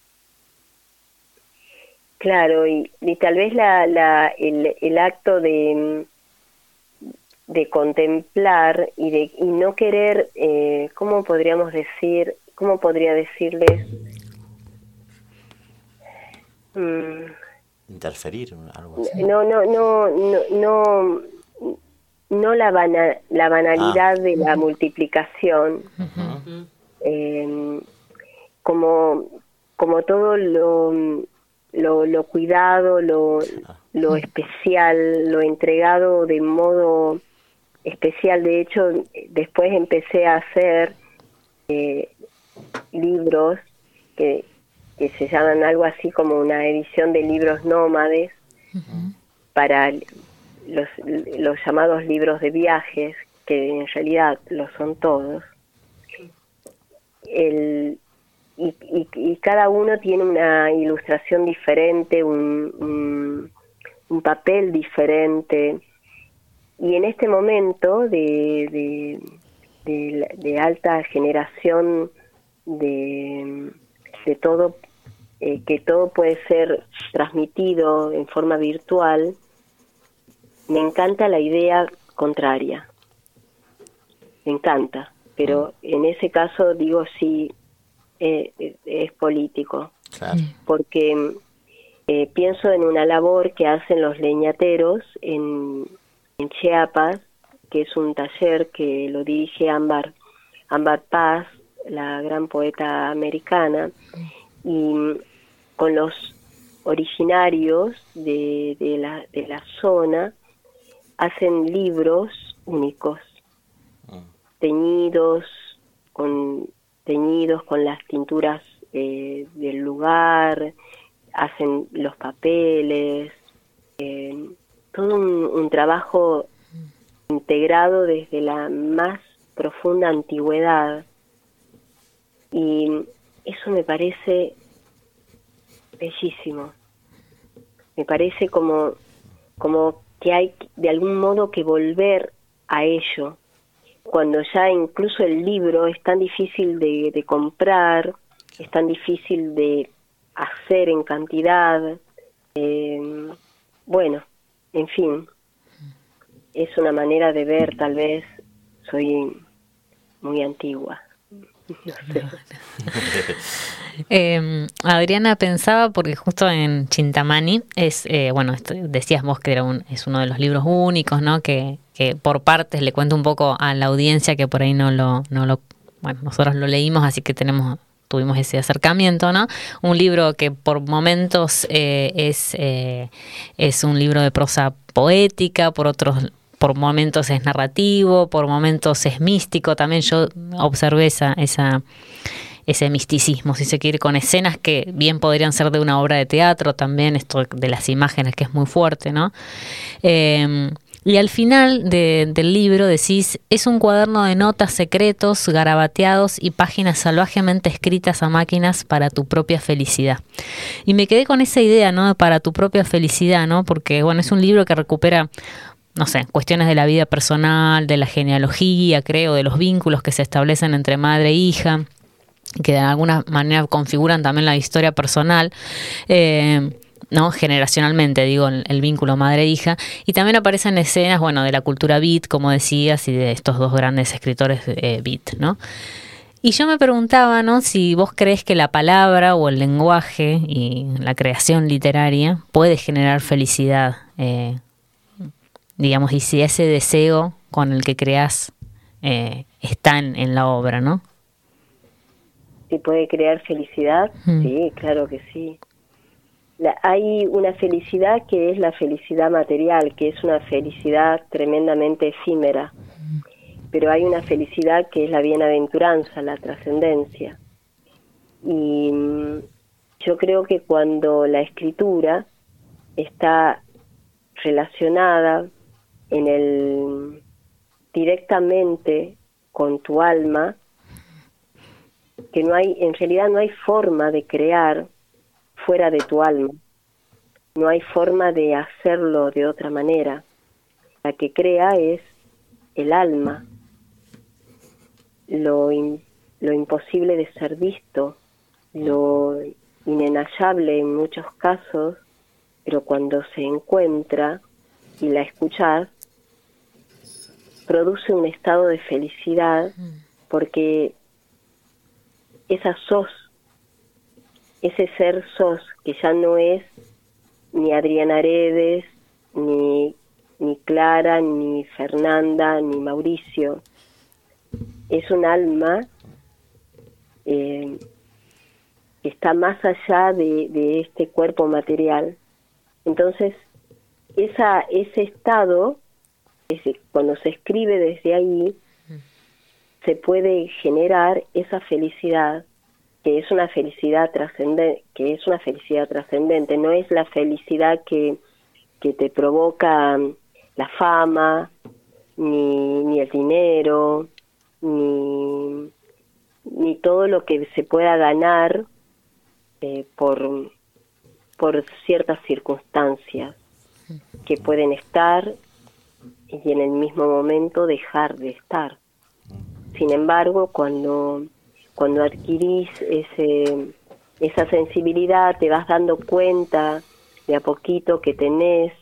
Claro, y, y tal vez la, la, el, el acto de, de contemplar y de y no querer, eh, ¿cómo podríamos decir? ¿Cómo podría decirles? Mm. Interferir, algo así. No, no, no, no, no, no la, la banalidad de la multiplicación, em, como, como todo lo, lo, cuidado, lo, lo especial, lo entregado de modo especial. De hecho, después empecé a hacer eh, libros que, que, se llaman algo así como una edición de libros nómades para los, los llamados libros de viajes, que en realidad lo son todos. El, y, y, cada uno tiene una ilustración diferente, un, un, papel diferente. Y en este momento de, de, de, alta generación de, de todo, eh, que todo puede ser transmitido en forma virtual, me encanta la idea contraria. Me encanta. Pero en ese caso digo sí, eh, eh, es político. Porque eh, pienso en una labor que hacen los leñateros en, en Chiapas, que es un taller que lo dirige Ámbar, Ámbar Paz, la gran poeta americana, y con los originarios de, de, la, de la zona hacen libros únicos, ah. teñidos con teñidos con las tinturas eh, del lugar, hacen los papeles, eh, todo un, trabajo integrado desde la más profunda antigüedad y eso me parece bellísimo me parece como como que hay de algún modo que volver a ello, cuando ya incluso el libro es tan difícil de, comprar, es tan difícil de hacer en cantidad, eh, bueno, en fin, es una manera de ver, tal vez soy muy antigua. Em, Adriana pensaba, porque justo en Chintamani es, eh, bueno, decías vos que era un, es uno de los libros únicos, ¿no? Que, que por partes le cuento un poco a la audiencia que por ahí no lo, no lo, bueno, nosotros lo leímos, así que tenemos tuvimos ese acercamiento, ¿no? Un libro que por momentos eh, es, eh, es un libro de prosa poética, por otros por momentos es narrativo, por momentos es místico. También yo observé esa, esa, ese misticismo, si se quiere, con escenas que bien podrían ser de una obra de teatro, también esto de las imágenes que es muy fuerte, ¿no? Em, y al final del libro decís, es un cuaderno de notas secretos, garabateados y páginas salvajemente escritas a máquinas para tu propia felicidad. Y me quedé con esa idea, ¿no? Para tu propia felicidad, ¿no? Porque, bueno, es un libro que recupera no sé, cuestiones de la vida personal, de la genealogía, creo, de los vínculos que se establecen entre madre e hija, que de alguna manera configuran también la historia personal. Eh, ¿no? generacionalmente, digo, el, vínculo madre-hija, y también aparecen escenas, bueno, de la cultura beat, como decías, y de estos dos grandes escritores eh, beat, ¿no? Y yo me preguntaba, ¿no? Si vos crees que la palabra o el lenguaje y la creación literaria puede generar felicidad, eh, digamos, y si ese deseo con el que creas eh, está en, la obra, ¿no? Si puede crear felicidad, mm. sí, claro que sí. hay una felicidad que es la felicidad material, que es una felicidad tremendamente efímera, pero hay una felicidad que es la bienaventuranza, la trascendencia. Y mm, yo creo que cuando la escritura está relacionada en el directamente con tu alma, que no hay, en realidad no hay forma de crear fuera de tu alma, no hay forma de hacerlo de otra manera. La que crea es el alma, lo, lo imposible de ser visto, lo inenallable en muchos casos, pero cuando se encuentra y la escuchas, produce un estado de felicidad porque esa sos, ese ser sos que ya no es ni Adriana Aredes, ni ni Clara, ni Fernanda, ni Mauricio. Es un alma eh, que está más allá de, de este cuerpo material. Entonces, esa, ese estado, ese, cuando se escribe desde ahí, se puede generar esa felicidad que es una felicidad trascendente, que es una felicidad trascendente, no es la felicidad que, que te provoca la fama, ni, ni el dinero, ni, ni todo lo que se pueda ganar eh, por, por ciertas circunstancias que pueden estar y en el mismo momento dejar de estar. Sin embargo, cuando, cuando adquirís ese, esa sensibilidad, te vas dando cuenta de a poquito que tenés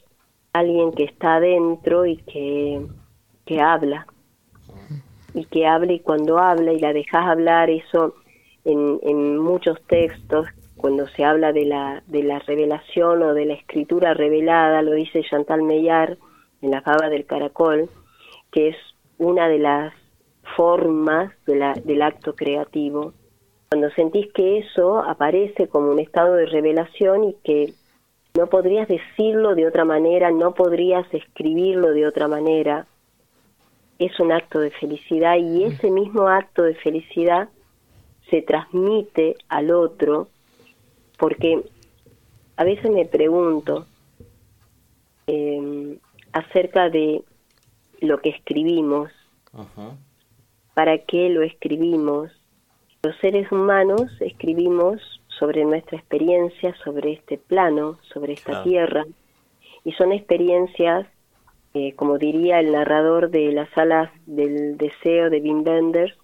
alguien que está adentro y que, que habla. Y que habla y cuando habla y la dejas hablar, eso en, en muchos textos, cuando se habla de la, de la revelación o de la escritura revelada, lo dice Chantal Meillard en La Faba del Caracol, que es una de las formas de la, del acto creativo. Cuando sentís que eso aparece como un estado de revelación y que no podrías decirlo de otra manera, no podrías escribirlo de otra manera, es un acto de felicidad y ese mismo acto de felicidad se transmite al otro porque a veces me pregunto eh, acerca de lo que escribimos, para qué lo escribimos. Los seres humanos escribimos sobre nuestra experiencia, sobre este plano, sobre esta tierra, y son experiencias, eh, como diría el narrador de las alas del deseo de Wim Wenders,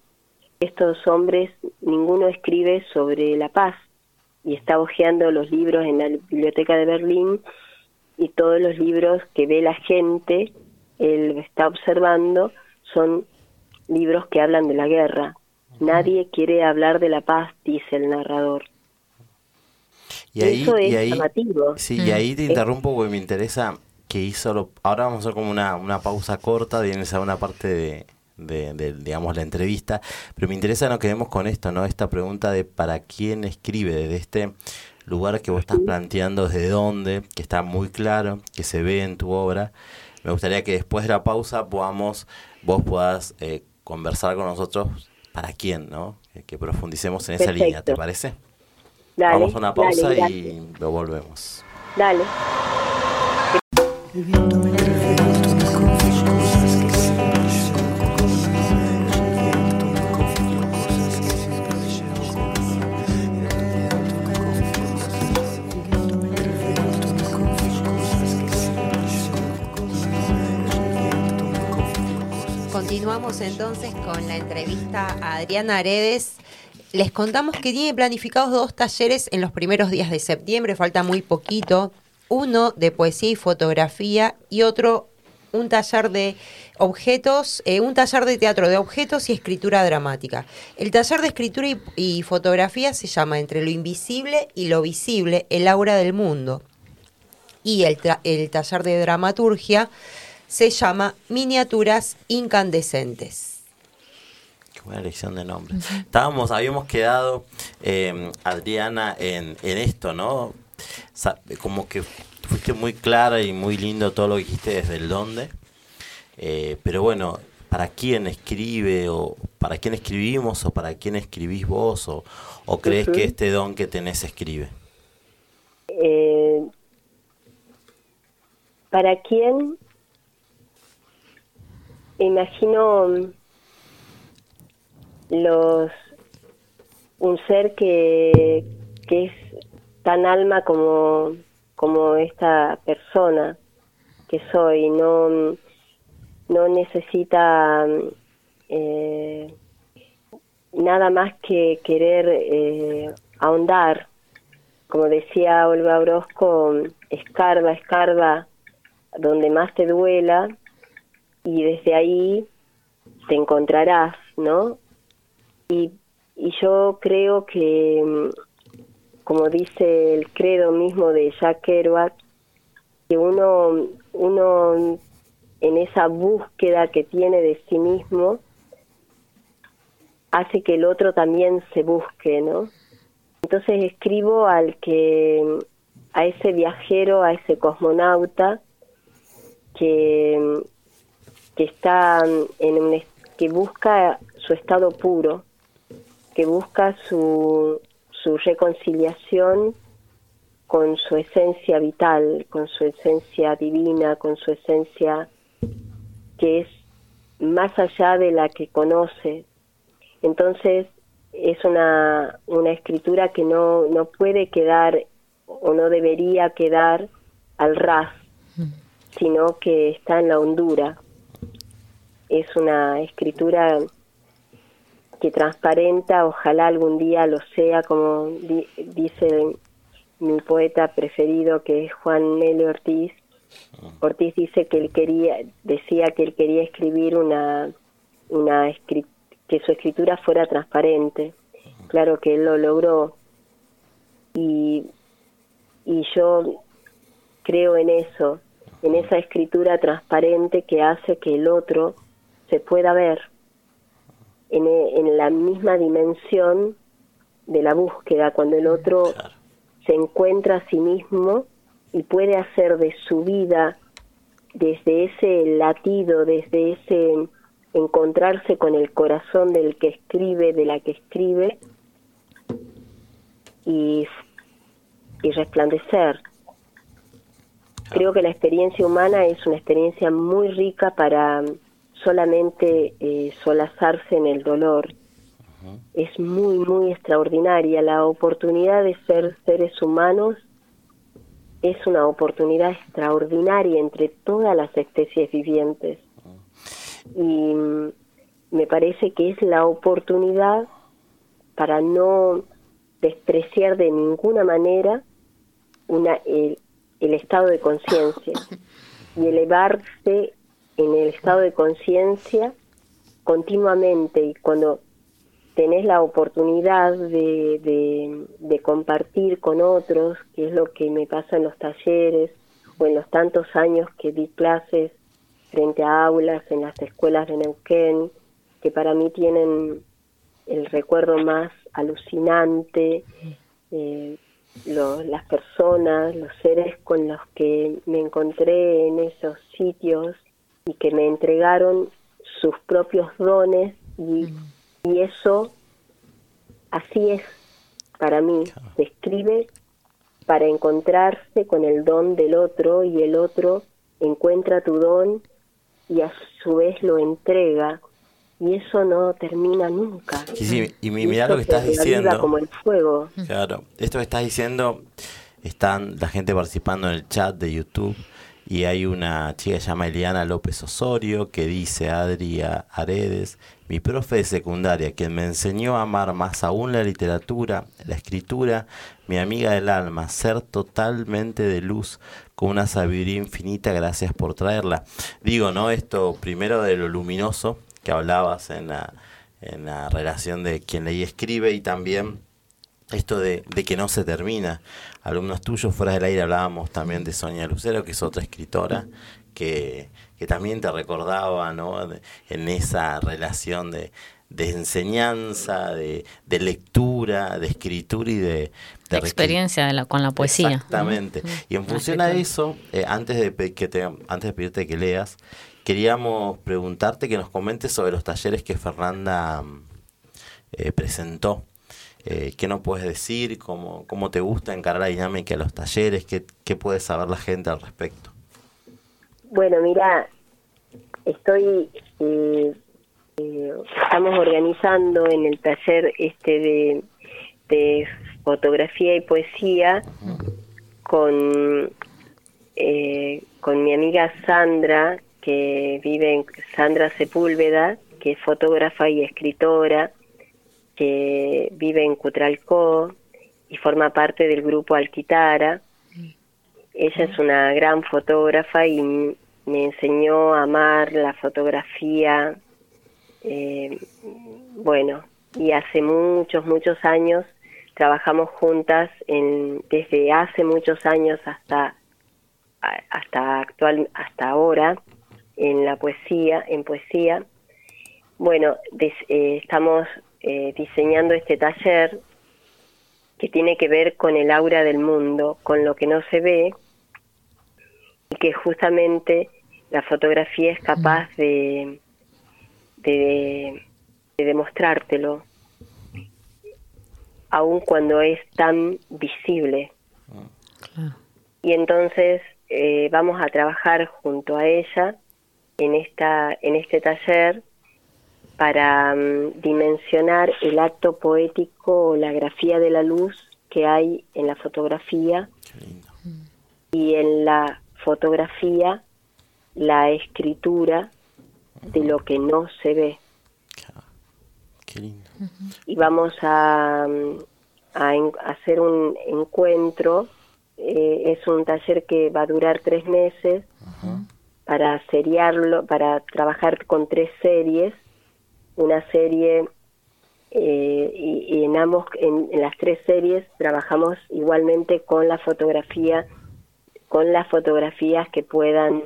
estos hombres, ninguno escribe sobre la paz, y está hojeando los libros en la biblioteca de Berlín, y todos los libros que ve la gente, él está observando, son libros que hablan de la guerra. Nadie quiere hablar de la paz, dice el narrador. Y ahí, Eso es llamativo. Sí, y ahí te interrumpo porque me interesa que hizo... Lo, ahora vamos a hacer como una, una pausa corta, viene esa una parte de, de, digamos, la entrevista, pero me interesa no quedemos con esto, ¿no? Esta pregunta de para quién escribe, desde este lugar que vos estás planteando, desde dónde, que está muy claro, que se ve en tu obra. Me gustaría que después de la pausa podamos, vos puedas eh, conversar con nosotros para quién, ¿no? Que, profundicemos en esa línea, ¿te parece? Vamos a una pausa y lo volvemos. Dale. Continuamos entonces con la entrevista a Adriana Aredes. Les contamos que tiene planificados dos talleres en los primeros días de septiembre, falta muy poquito. Uno de poesía y fotografía y otro un taller de objetos, eh, un taller de teatro de objetos y escritura dramática. El taller de escritura y, fotografía se llama Entre lo invisible y lo visible, el aura del mundo. Y el, el taller de dramaturgia se llama Miniaturas Incandescentes. Qué buena elección de nombre. Estábamos, habíamos quedado, eh, Adriana, en, en esto, ¿no? Como que fuiste muy clara y muy lindo todo lo que dijiste desde el dónde. Eh, pero bueno, ¿para quién escribe o para quién escribimos o para quién escribís vos o, crees que este don que tenés escribe? Eh, ¿Para quién imagino los un ser que, que es tan alma como, como esta persona que soy, no, no necesita eh, nada más que querer eh, ahondar. Como decía Olga Orozco, escarba, escarba donde más te duela y desde ahí te encontrarás, ¿no? Y, yo creo que, mm, como dice el credo mismo de Jack Kerouac, que uno, uno en esa búsqueda que tiene de sí mismo, hace que el otro también se busque, ¿no? Entonces escribo al que, a ese viajero, a ese cosmonauta que, que está en un, que busca su estado puro, que busca su, su reconciliación con su esencia vital, con su esencia divina, con su esencia que es más allá de la que conoce. Entonces es una, una escritura que no, no puede quedar o no debería quedar al ras, sino que está en la hondura. Es una escritura que transparenta, ojalá algún día lo sea, como dice mi poeta preferido que es Juan Nelly Ortiz. Ah. Ortiz dice que él quería, decía que él quería escribir una, una que su escritura fuera transparente. Claro que él lo logró y, y yo creo en eso, en esa escritura transparente que hace que el otro se pueda ver en, en la misma dimensión de la búsqueda, cuando el otro se encuentra a sí mismo y puede hacer de su vida desde ese latido, desde ese encontrarse con el corazón del que escribe, de la que escribe, y, y resplandecer. Creo que la experiencia humana es una experiencia muy rica para solamente eh, solazarse en el dolor es muy, muy extraordinaria. La oportunidad de ser seres humanos es una oportunidad extraordinaria entre todas las especies vivientes. Y mm, me parece que es la oportunidad para no despreciar de ninguna manera una, el, el estado de conciencia y elevarse en el estado de conciencia continuamente y cuando tenés la oportunidad de, de, compartir con otros, que es lo que me pasa en los talleres o en los tantos años que di clases frente a aulas en las escuelas de Neuquén, que para mí tienen el recuerdo más alucinante, eh, las personas, los seres con los que me encontré en esos sitios y que me entregaron sus propios dones y y eso, así es para mí, se escribe para encontrarse con el don del otro y el otro encuentra tu don y a su vez lo entrega y eso no termina nunca. Y, sí, y mira lo que estás diciendo. Como el fuego. Claro, esto que estás diciendo, están la gente participando en el chat de YouTube y hay una chica que se llama Eliana López Osorio que dice, Adria Aredes, mi profe de secundaria, quien me enseñó a amar más aún la literatura, la escritura, mi amiga del alma, ser totalmente de luz, con una sabiduría infinita, gracias por traerla. Digo, ¿no? Esto primero de lo luminoso que hablabas en la, en la relación de quien leí escribe y también esto de, de, que no se termina. Alumnos tuyos fuera del aire hablábamos también de Sonia Lucero, que es otra escritora que, que también te recordaba ¿no? en esa relación de, de enseñanza, de, de, lectura, de escritura y de... de experiencia de la, con la poesía. Exactamente. Y en función a eso, eh, antes, de que te, antes de pedirte que leas, queríamos preguntarte que nos comentes sobre los talleres que Fernanda eh, presentó. Eh, ¿Qué nos puedes decir? ¿Cómo, ¿Cómo te gusta encarar la dinámica de los talleres? ¿Qué, ¿Qué puede saber la gente al respecto? Bueno, mira, estoy, eh, eh, estamos organizando en el taller este de, fotografía y poesía con, eh, con mi amiga Sandra, que vive en Sandra Sepúlveda, que es fotógrafa y escritora, que vive en Cutralcó y forma parte del grupo Alquitara. Ella es una gran fotógrafa y me enseñó a amar la fotografía, eh, bueno, y hace muchos, muchos años trabajamos juntas en, desde hace muchos años hasta hasta actual hasta ahora en la poesía, en poesía. Bueno, eh, estamos eh, diseñando este taller que tiene que ver con el aura del mundo, con lo que no se ve, y que justamente la fotografía es capaz de, de, de demostrártelo, aun cuando es tan visible. Claro. Y entonces eh, vamos a trabajar junto a ella en esta en este taller para mm, dimensionar el acto poético o la grafía de la luz que hay en la fotografía Qué lindo. y en la fotografía la escritura de lo que no se ve. Qué lindo. y vamos a, mm, a en- a hacer un encuentro. eh, es un taller que va a durar tres meses para seriarlo, para trabajar con tres series. Una serie eh, y, y en ambos, en, en las tres series trabajamos igualmente con la fotografía, con las fotografías que puedan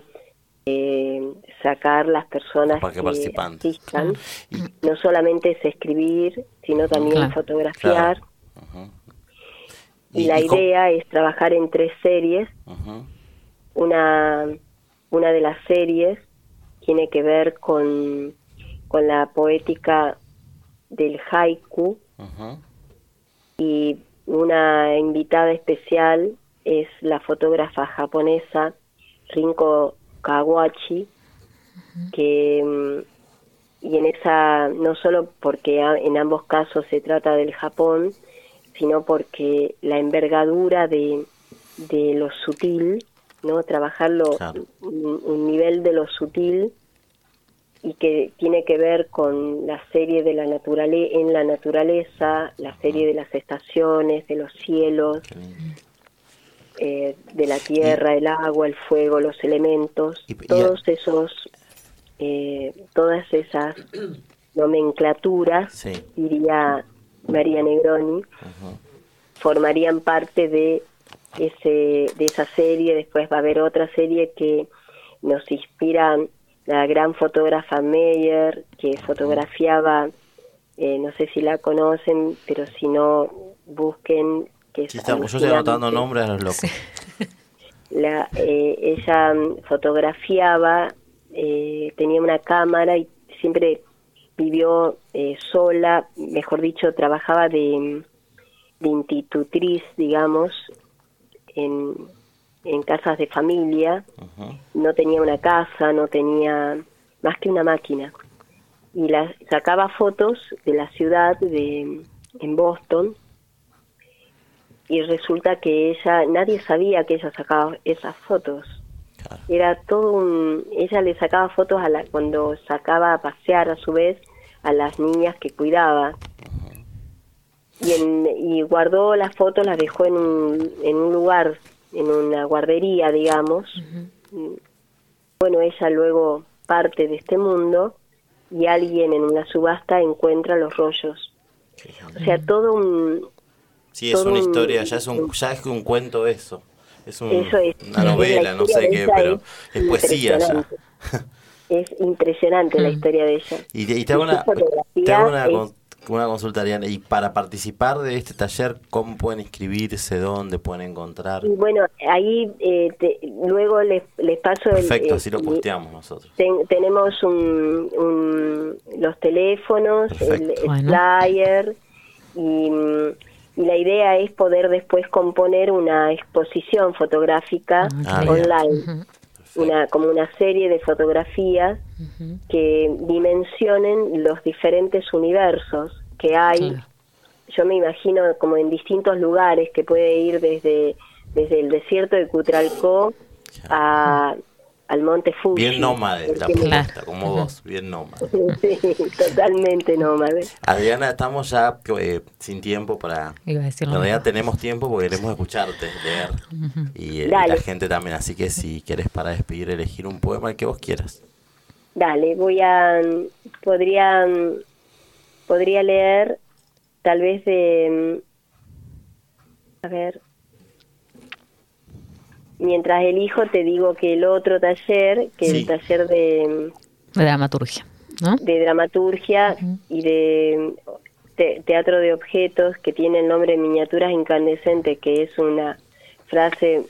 eh, sacar las personas Para que participantes. asistan no solamente es escribir, sino también Claro. fotografiar. Y, la idea es trabajar en tres series. Una, una de las series tiene que ver con, con la poética del haiku. Y una invitada especial es la fotógrafa japonesa Rinko Kawachi, que mm, y en esa no solo porque en ambos casos se trata del Japón, sino porque la envergadura de, de lo sutil, no trabajarlo Claro. un, un nivel de lo sutil y que tiene que ver con la serie de la naturale en la naturaleza, la serie de las estaciones, de los cielos, eh, de la tierra, el agua, el fuego, los elementos, todos esos, eh, todas esas nomenclaturas, Sí. diría María Negroni, formarían parte de ese de esa serie. Después va a haber otra serie que nos inspira la gran fotógrafa Meyer, que fotografiaba, eh, no sé si la conocen, pero si no, busquen. Que es Sí, estamos, yo estoy anotando nombres a los locos. La, eh, ella mm, fotografiaba, eh, tenía una cámara y siempre vivió eh, sola, mejor dicho, trabajaba de, de institutriz, digamos, en, en casas de familia. No tenía una casa, no tenía más que una máquina. Y la, sacaba fotos de la ciudad de, en Boston y resulta que ella, nadie sabía que ella sacaba esas fotos. Claro. Era todo un, ella le sacaba fotos a la, cuando sacaba a pasear a su vez a las niñas que cuidaba. Y, en, y guardó las fotos, las dejó en un, en un lugar, en una guardería, digamos. Bueno, ella luego parte de este mundo y alguien en una subasta encuentra los rollos. O sea, todo un, Sí, es una un- historia, ya es un, ya es un cuento eso. Es un- Eso es. una La novela, no sé qué, pero es es poesía ya. es impresionante la historia de ella. Y, te- y te hago una, te hago una consulta, Ariana. Y para participar de este taller, ¿cómo pueden inscribirse? ¿Dónde pueden encontrar? Y bueno, ahí eh, te- luego les, les paso el... Perfecto, eh, así lo posteamos nosotros. ten- tenemos un, un- los teléfonos, el, Perfecto. el Bueno. flyer y, mm, y la idea es poder después componer una exposición fotográfica Ah, bien. Una como una serie de fotografías que dimensionen los diferentes universos que hay. Claro. Yo me imagino como en distintos lugares que puede ir desde desde el desierto de Cutralcó a, al monte Fuji. Bien nómade la propuesta, como vos, bien nómade. Sí, totalmente nómade. Adriana, estamos ya eh, sin tiempo para... Iba a decir realidad tenemos tiempo porque queremos escucharte, leer. Y, eh, y la gente también, así que si querés para despedir, elegir un poema el que vos quieras. Dale, voy a podría podría leer tal vez de a ver mientras elijo te digo que el otro taller, que Sí. el taller de, De dramaturgia, ¿no? de dramaturgia y de te- teatro de objetos, que tiene el nombre Miniaturas Incandescentes, que es una frase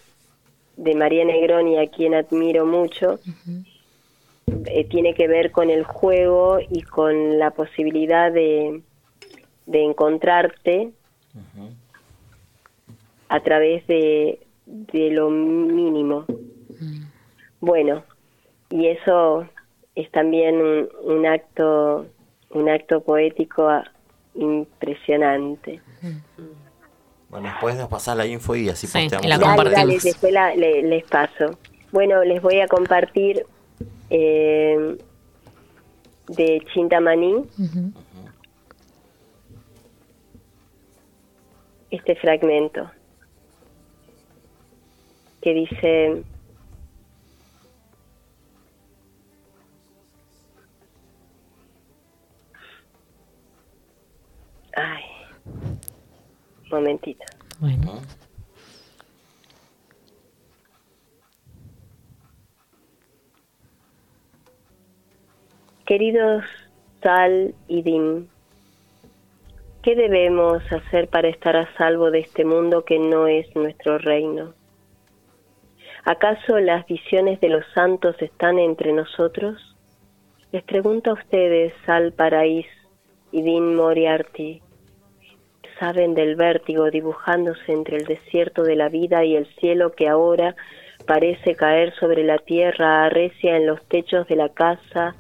de María Negroni, a quien admiro mucho, eh, tiene que ver con el juego y con la posibilidad de, de encontrarte a través de, de lo mínimo. Bueno, y eso es también un, un acto un acto poético ah, impresionante. Bueno, después nos pasás la info y así Sí, posteamos. y la algo. Dale, compartimos. dale, después la- le- les paso. Bueno, les voy a compartir eh, de Chintamani Ujú. este fragmento que dice ay momentito Bueno, Queridos Sal y Dim, ¿qué debemos hacer para estar a salvo de este mundo que no es nuestro reino? ¿Acaso las visiones de los santos están entre nosotros? Les pregunto a ustedes, Sal Paraís y Din Moriarty, saben del vértigo dibujándose entre el desierto de la vida y el cielo que ahora parece caer sobre la tierra arrecia en los techos de la casa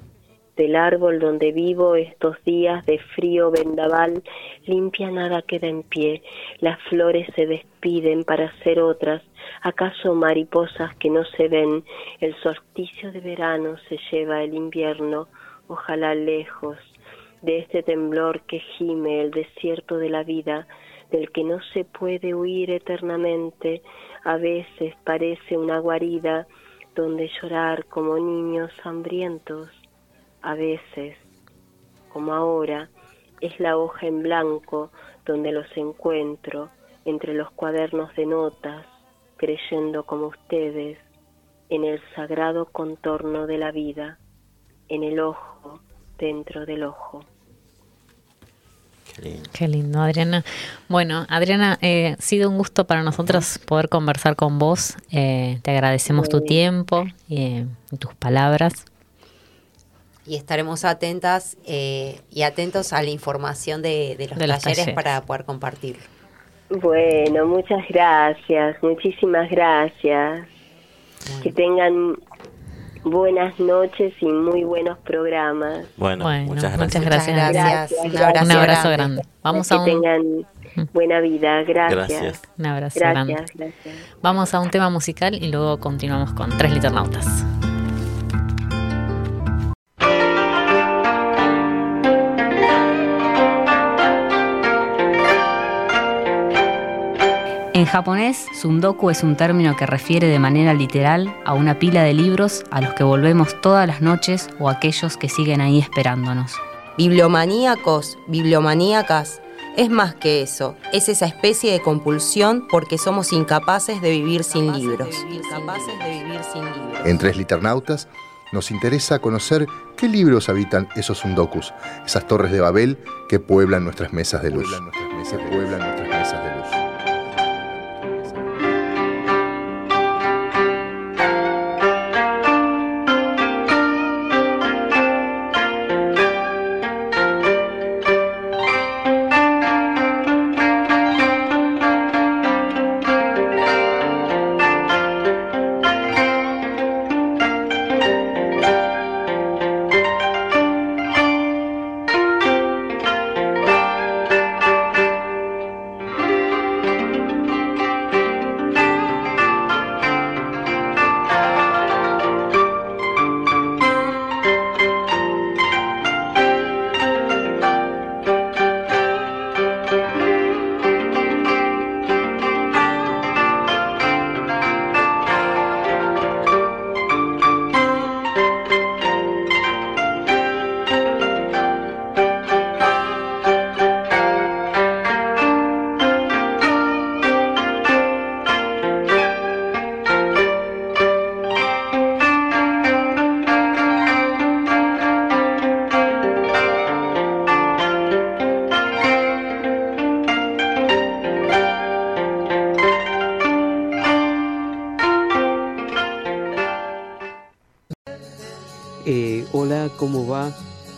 del árbol donde vivo estos días de frío vendaval, limpia nada queda en pie, las flores se despiden para ser otras, acaso mariposas que no se ven, el solsticio de verano se lleva el invierno, ojalá lejos de este temblor que gime el desierto de la vida, del que no se puede huir eternamente, a veces parece una guarida donde llorar como niños hambrientos, a veces, como ahora, es la hoja en blanco donde los encuentro entre los cuadernos de notas, creyendo como ustedes en el sagrado contorno de la vida, en el ojo dentro del ojo. Qué lindo. qué lindo, Adriana. Bueno, Adriana, eh, ha sido un gusto para nosotros poder conversar con vos. Eh, te agradecemos tu tiempo y tus palabras. Y estaremos atentas eh, y atentos a la información de, de los, De los talleres, talleres. para poder compartirlo. Bueno, muchas gracias, muchísimas gracias. Que tengan buenas noches y muy buenos programas. Bueno, Bueno, muchas gracias. Muchas gracias. Gracias. Un abrazo, un abrazo grande. grande. Vamos que a un, tengan buena vida. Gracias. Gracias. un abrazo grande. Gracias, gracias. Vamos a un tema musical y luego continuamos con Tres Liternautas. En japonés, sundoku es un término que refiere de manera literal a una pila de libros a los que volvemos todas las noches o aquellos que siguen ahí esperándonos. Bibliomaníacos, bibliomaníacas, es más que eso, es esa especie de compulsión porque somos incapaces de vivir sin libros. Incapaces de vivir sin libros. En Tres Liternautas nos interesa conocer qué libros habitan esos sundokus, esas torres de Babel que pueblan nuestras mesas de luz. Que pueblan nuestras mesas de luz.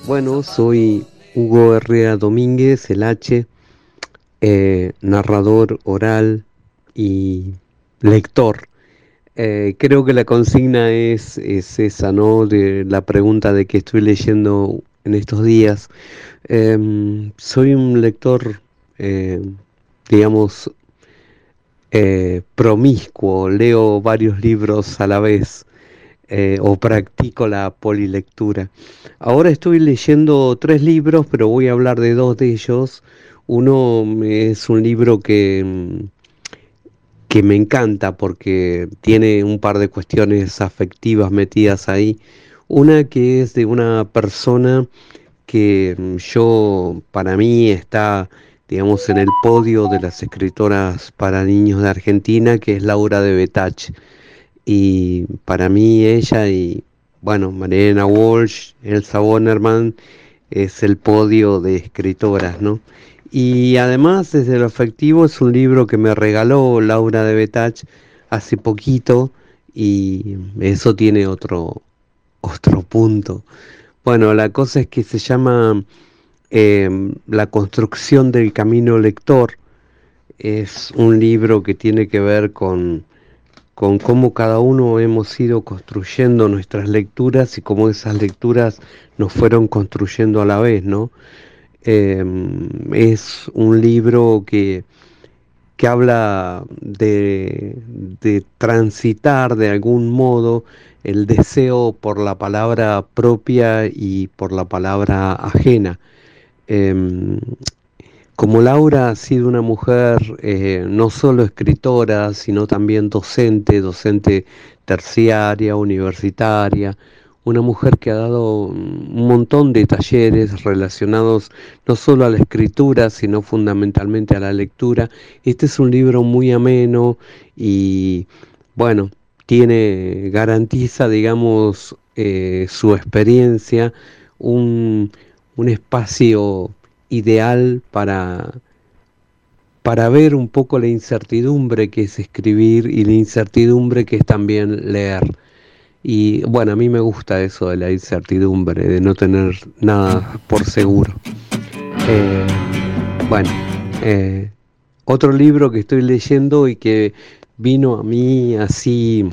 Bueno, soy Hugo Herrera Domínguez, el H, eh, narrador oral y lector. Eh, creo que la consigna es, es, esa, ¿no? De la pregunta de que estoy leyendo en estos días. Em, soy un lector, eh, digamos, promiscuo, leo varios libros a la vez. Eh, o practico la polilectura. Ahora estoy leyendo tres libros, pero voy a hablar de dos de ellos. Uno es un libro que, mm, que me encanta porque tiene un par de cuestiones afectivas metidas ahí. Una que es de una persona que mm, yo, para mí, está, digamos, en el podio de las escritoras para niños de Argentina, que es Laura de Betach y para mí ella y bueno, Mariana Walsh, Elsa Bonnerman es el podio de escritoras, ¿no? Y además desde lo afectivo es un libro que me regaló Laura de Betach hace poquito y eso tiene otro, otro punto. Bueno, la cosa es que se llama em, La construcción del camino lector. Es un libro que tiene que ver con con cómo cada uno hemos ido construyendo nuestras lecturas y cómo esas lecturas nos fueron construyendo a la vez, ¿no? Em, es un libro que, que habla de, transitar de algún modo el deseo por la palabra propia y por la palabra ajena. Em, como Laura ha sido una mujer eh, no solo escritora, sino también docente, docente terciaria, universitaria, una mujer que ha dado un montón de talleres relacionados no solo a la escritura, sino fundamentalmente a la lectura. Este es un libro muy ameno y, bueno, tiene, garantiza, digamos, eh, su experiencia, un, un espacio ideal para, para ver un poco la incertidumbre que es escribir y la incertidumbre que es también leer. Y bueno, a mí me gusta eso de la incertidumbre, de no tener nada por seguro. Eh, bueno, eh, otro libro que estoy leyendo y que vino a mí así,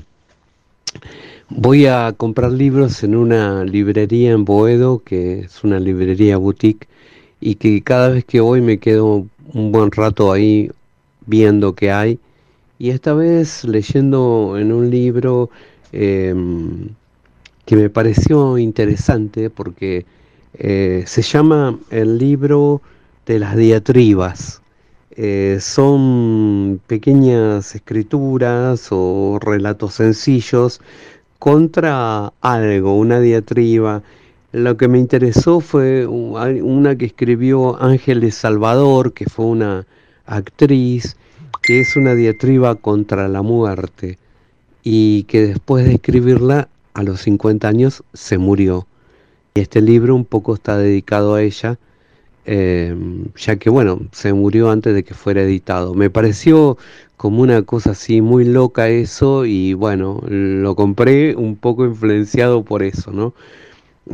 voy a comprar libros en una librería en Boedo, que es una librería boutique, y que cada vez que voy me quedo un buen rato ahí viendo qué hay. Y esta vez leyendo en un libro em, que me pareció interesante porque eh, se llama el libro de las diatribas. Eh, son pequeñas escrituras o relatos sencillos contra algo, una diatriba lo que me interesó fue una que escribió Ángeles Salvador, que fue una actriz, que es una diatriba contra la muerte y que después de escribirla a los 50 años se murió. Y este libro un poco está dedicado a ella, em, ya que bueno, se murió antes de que fuera editado. Me pareció como una cosa así muy loca eso y bueno, lo compré un poco influenciado por eso, ¿no?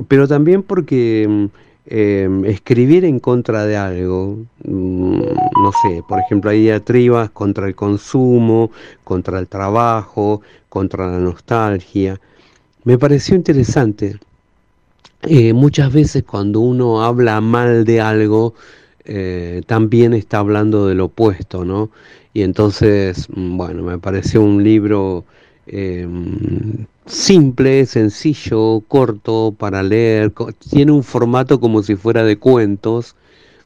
Pero también porque mm, em, escribir en contra de algo, mm, no sé, por ejemplo, hay diatribas contra el consumo, contra el trabajo, contra la nostalgia. Me pareció interesante. Eh, muchas veces cuando uno habla mal de algo, eh, también está hablando del opuesto, ¿no? Y entonces, mm, bueno, me pareció un libro em, simple, sencillo, corto para leer, tiene un formato como si fuera de cuentos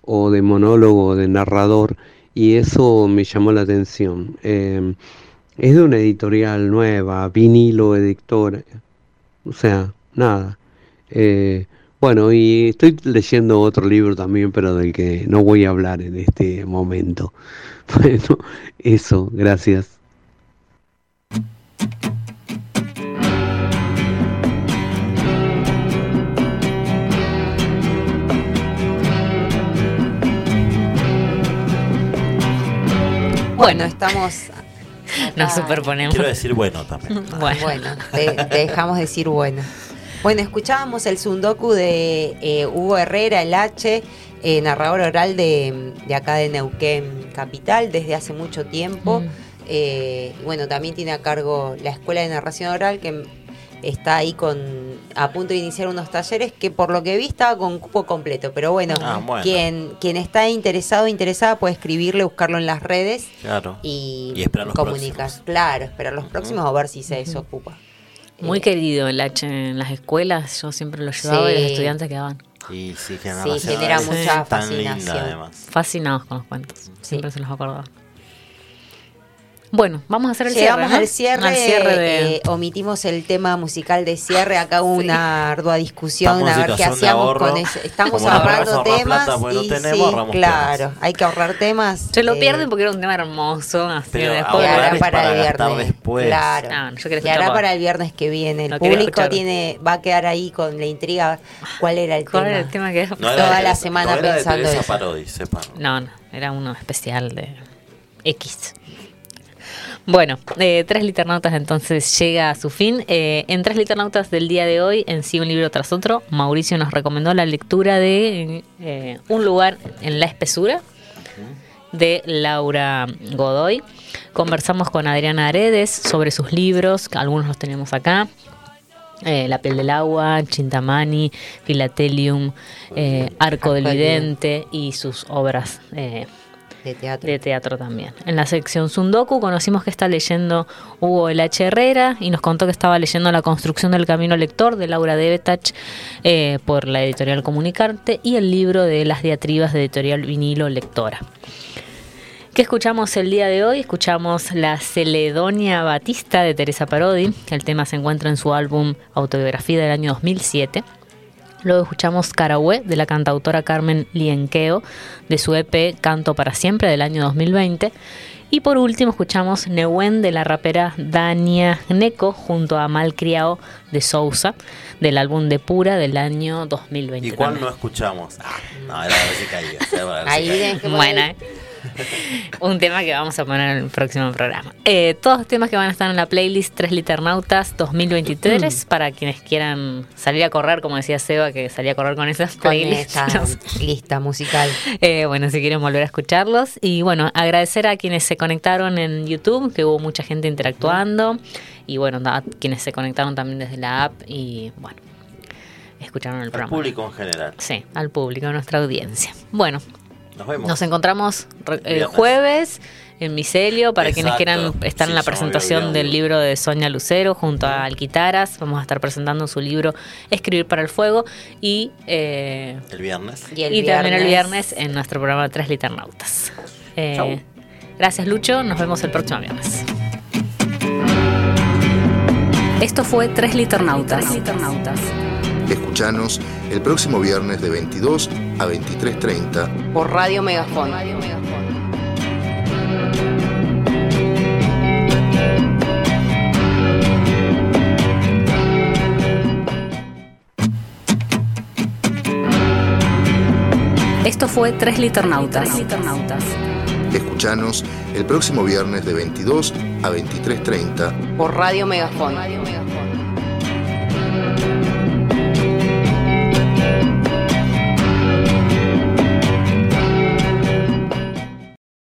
o de monólogo de narrador y eso me llamó la atención. Em, es de una editorial nueva, vinilo editor, o sea, nada. Eh, bueno, y estoy leyendo otro libro también, pero del que no voy a hablar en este momento. Bueno, eso, gracias. Bueno, estamos. Nos superponemos. Quiero decir bueno también. Bueno, te, dejamos decir bueno. Bueno, escuchábamos el Sundoku de eh, Hugo Herrera, el H, eh, narrador oral de, de acá de Neuquén Capital desde hace mucho tiempo. Mm. Eh, y bueno, también tiene a cargo la Escuela de Narración Oral que está ahí con a punto de iniciar unos talleres que por lo que vi estaba con cupo completo. Pero bueno, Ah, bueno. Quien, quien está interesado o interesada puede escribirle, buscarlo en las redes Claro. y, Y esperar los comunicar. próximos. Claro, esperar los próximos a ver si se desocupa. Muy Eh, querido el H en las escuelas, yo siempre lo llevaba y Sí. los estudiantes quedaban Y sí, Sí, genera, mucha linda fascinación. fascinados con los cuentos. Siempre se los acordaba. Bueno, vamos a hacer el Llegamos cierre. ¿no? al cierre, Al cierre de. eh, omitimos el tema musical de cierre, acá hubo una ardua discusión Estamos a ver qué ahorro. con eso. Estamos ahorrando temas plata porque no y tenemos, sí, ahorramos claro, temas. hay que ahorrar temas. Se lo eh, pierden porque era un tema hermoso. Así Pero después es para, para el viernes. después. Claro. No, no, yo quería y hará escuchar para el viernes que viene. El No público tiene va a quedar ahí con la intriga. ¿Cuál era el ¿Cuál tema? era el tema que era? No Toda la semana pensando eso. Parodi. No, no, era uno especial de X. Bueno, eh, Tres Liternautas entonces llega a su fin. Eh, en Tres Liternautas del día de hoy, en sí un libro tras otro, Mauricio nos recomendó la lectura de eh, Un lugar en la espesura de Laura Godoy. Conversamos con Adriana Aredes sobre sus libros, que algunos los tenemos acá. Eh, la piel del agua, Chintamani, Filatelium, eh, Arco del del Vidente y sus obras eh, De teatro. también. En la sección Sundoku conocimos que está leyendo Hugo El H. Herrera y nos contó que estaba leyendo La construcción del camino lector de Laura Debetach eh, por la editorial Comunicarte y el libro de las diatribas de editorial Vinilo Lectora. ¿Qué escuchamos el día de hoy? Escuchamos La Celedonia Batista de Teresa Parodi. El tema se encuentra en su álbum Autobiografía del año 2007. Luego escuchamos Carahue de la cantautora Carmen Lienqueo de su EP Canto para Siempre del año 2020. Y por último escuchamos Nehuen de la rapera Dania Gnecco junto a Malcriado de Sousa del álbum De Pura del año 2020. ¿Y cuál no escuchamos? Ah, no, era a ver si caía. ver si Ahí caía. tenés que Bueno, poner- eh. un tema que vamos a poner en el próximo programa. Eh, todos los temas que van a estar en la playlist Tres Liternautas 2023 para quienes quieran salir a correr, como decía Seba, que salía a correr con esas con playlists. esta Nos- lista musical. eh, bueno, si quieren volver a escucharlos. Y bueno, agradecer a quienes se conectaron en YouTube, que hubo mucha gente interactuando. Y bueno, a quienes se conectaron también desde la app y bueno, escucharon el Al programa. público en general. Sí, al público, a nuestra audiencia. Bueno, Nos vemos. nos encontramos el Viernes. jueves en Micelio para quienes quieran estar Sí, en la presentación del libro de Sonia Lucero junto a Alquitaras. Vamos a estar presentando su libro Escribir para el Fuego y, eh, El viernes. Y, el y también el viernes- en nuestro programa Tres Liternautas. Eh, gracias Lucho, nos vemos el próximo viernes. Esto fue Tres Liternautas. Escuchanos el próximo viernes de 22 a 23.30 por Radio Megafón. Esto fue Tres Liternautas. Escuchanos el próximo viernes de 22 a 23.30 Por Radio Megafón.